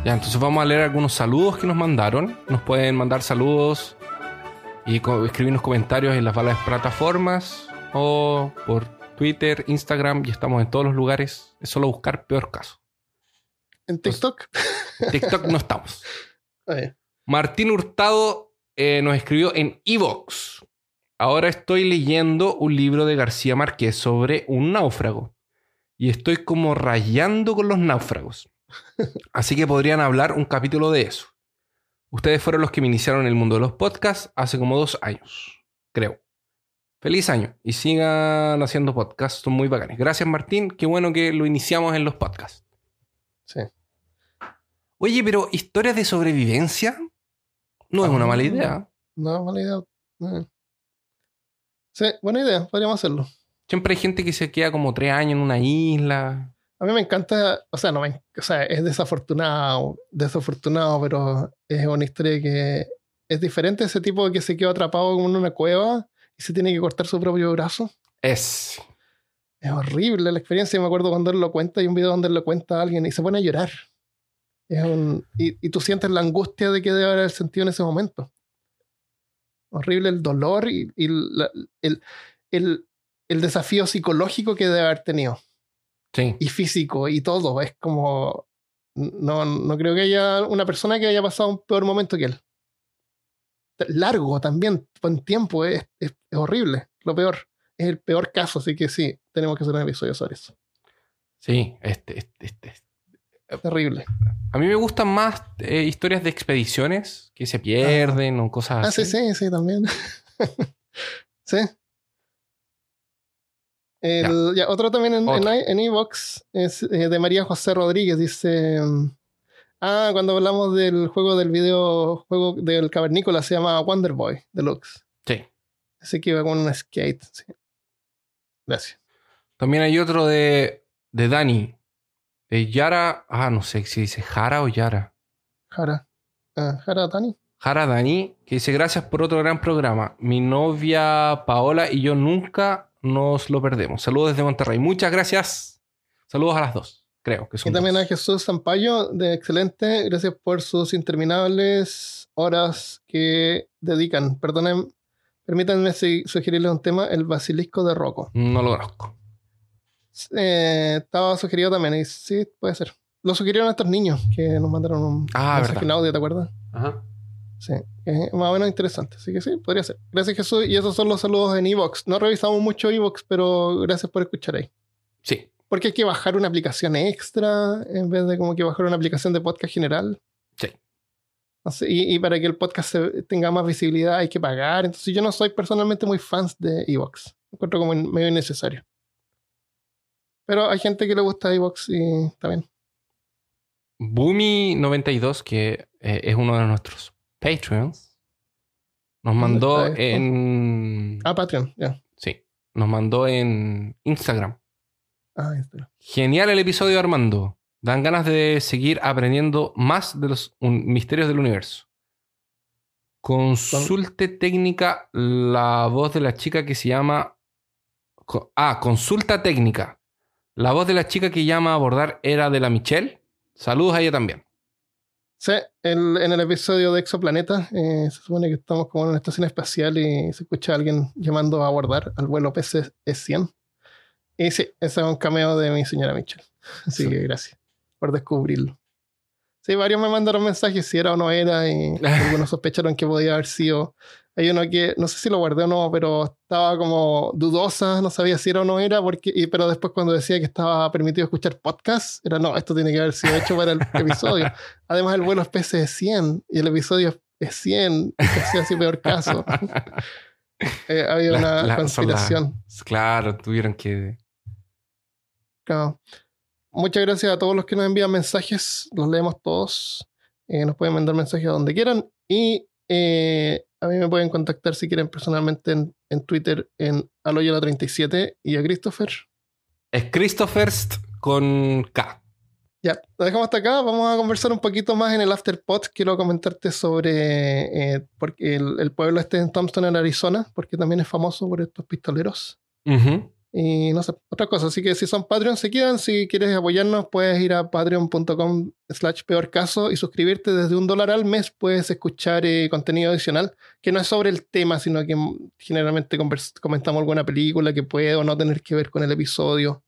Ya, entonces vamos a leer algunos saludos que nos mandaron. Nos pueden mandar saludos y co- escribirnos comentarios en las varias plataformas o por Twitter, Instagram y estamos en todos los lugares. Es solo buscar peor caso. En TikTok, TikTok no estamos. Ahí. Martín Hurtado eh, nos escribió en Evox. Ahora estoy leyendo un libro de García Márquez sobre un náufrago. Y estoy como rayando con los náufragos. Así que podrían hablar un capítulo de eso. Ustedes fueron los que me iniciaron en el mundo de los podcasts hace como dos años, creo. Feliz año y sigan haciendo podcasts, son muy bacanes. Gracias Martín, qué bueno que lo iniciamos en los podcasts. sí. Oye, pero historias de sobrevivencia no es una mala idea. No, mala idea. No. Sí, buena idea, podríamos hacerlo. Siempre hay gente que se queda como tres años en una isla. A mí me encanta, o sea, no me, o sea, es desafortunado, desafortunado, pero es una historia que es diferente ese tipo que se quedó atrapado en una cueva y se tiene que cortar su propio brazo. Es. Es horrible la experiencia. Me acuerdo cuando él lo cuenta, hay un video donde él lo cuenta a alguien y se pone a llorar. Es un- y, y tú sientes la angustia de que debe haber sentido en ese momento. Horrible el dolor y, y la- el, el- el desafío psicológico que debe haber tenido. Sí. y físico y todo. Es como. No, no creo que haya una persona que haya pasado un peor momento que él. Largo también, en tiempo, es, es- es horrible. Lo peor. Es el peor caso, así que sí, tenemos que hacer un episodio sobre eso. Sí, este, este, este- Terrible. A mí me gustan más eh, historias de expediciones que se pierden o cosas Ah, así. sí, sí, sí, también. sí. El- ya, otro también en, en, Otro. i- en Evox es eh, de María José Rodríguez. Dice: Ah, cuando hablamos del juego del video, juego del cavernícola, se llama Wonder Boy Deluxe. Sí. Ese que iba con un skate. sí. Gracias. También hay otro de, de Dani. De Yara. Ah, no sé si dice Jara o Yara. Jara. Ah, Jara Tani. Jara Dani, que dice gracias por otro gran programa. Mi novia Paola y yo nunca nos lo perdemos. Saludos desde Monterrey. Muchas gracias. Saludos a las dos. Creo que son Y también dos. a Jesús Zampayo, de excelente. Gracias por sus interminables horas que dedican. Perdonen, permítanme sugerirles un tema: el basilisco de Rocco. No lo conozco. Eh, estaba sugerido también, y sí, puede ser. Lo sugirieron estos niños que nos mandaron un Ah, mensaje verdad. en audio, ¿te acuerdas? Ajá. Sí, es más o menos interesante. Así que sí, podría ser. Gracias, Jesús. Y esos son los saludos en Evox. No revisamos mucho Evox, pero gracias por escuchar ahí. Sí. Porque hay que bajar una aplicación extra en vez de como que bajar una aplicación de podcast general. Sí. Y, y para que el podcast se- tenga más visibilidad hay que pagar. Entonces yo no soy personalmente muy fans de Evox. Me encuentro como in- medio innecesario. Pero hay gente que le gusta Evox y está bien. Boomy92, que eh, es uno de nuestros Patreons, nos ¿Dónde mandó en. Ah, Patreon, ya. Sí. Nos mandó en Instagram. Ah, está. Genial el episodio, Armando. Dan ganas de seguir aprendiendo más de los misterios del universo. Consulte técnica la voz de la chica que se llama. Ah, consulta técnica. La voz de la chica que llama a abordar era de la Michelle. Saludos a ella también. Sí, el- en el episodio de Exoplaneta eh, se supone que estamos como en una estación espacial y se escucha a alguien llamando a abordar al vuelo PC-100. Y sí, ese es un cameo de mi señora Mitchell. Así Sí. que gracias por descubrirlo. Sí, varios me mandaron mensajes si era o no era y algunos sospecharon que podía haber sido. Hay uno que no sé si lo guardé o no, pero estaba como dudosa, no sabía si era o no era, porque, y- pero después cuando decía que estaba permitido escuchar podcast, era no, esto tiene que haber sido hecho para el episodio. Además, el vuelo es PC de 100 y el episodio es 100, y que sea así peor caso. Eh, había La- una la- conspiración. Claro, tuvieron que. Claro. Muchas gracias a todos los que nos envían mensajes, los leemos todos. Eh, nos pueden mandar mensajes a donde quieran y eh, a mí me pueden contactar si quieren personalmente en, en Twitter en aloyola37 y a Christopher. Es Christopherst con K. Ya, lo dejamos hasta acá. Vamos a conversar un poquito más en el Afterpod. Quiero comentarte sobre eh, porque el, el pueblo este en Thompson, en Arizona, porque también es famoso por estos pistoleros. Ujú. Y no sé, otra cosa. Así que si son Patreon, se quedan. Si quieres apoyarnos, puedes ir a patreon.com slash peor caso y suscribirte desde un dólar al mes. Puedes escuchar eh, contenido adicional que no es sobre el tema, sino que generalmente comentamos alguna película que puede o no tener que ver con el episodio.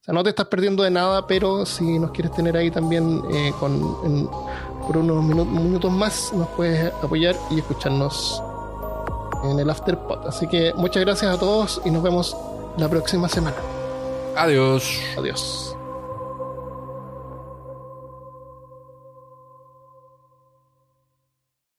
O sea, no te estás perdiendo de nada, pero si nos quieres tener ahí también eh, por unos minu- minutos más, nos puedes apoyar y escucharnos en el Afterpod. Así que muchas gracias a todos y nos vemos la próxima semana. Adiós. Adiós.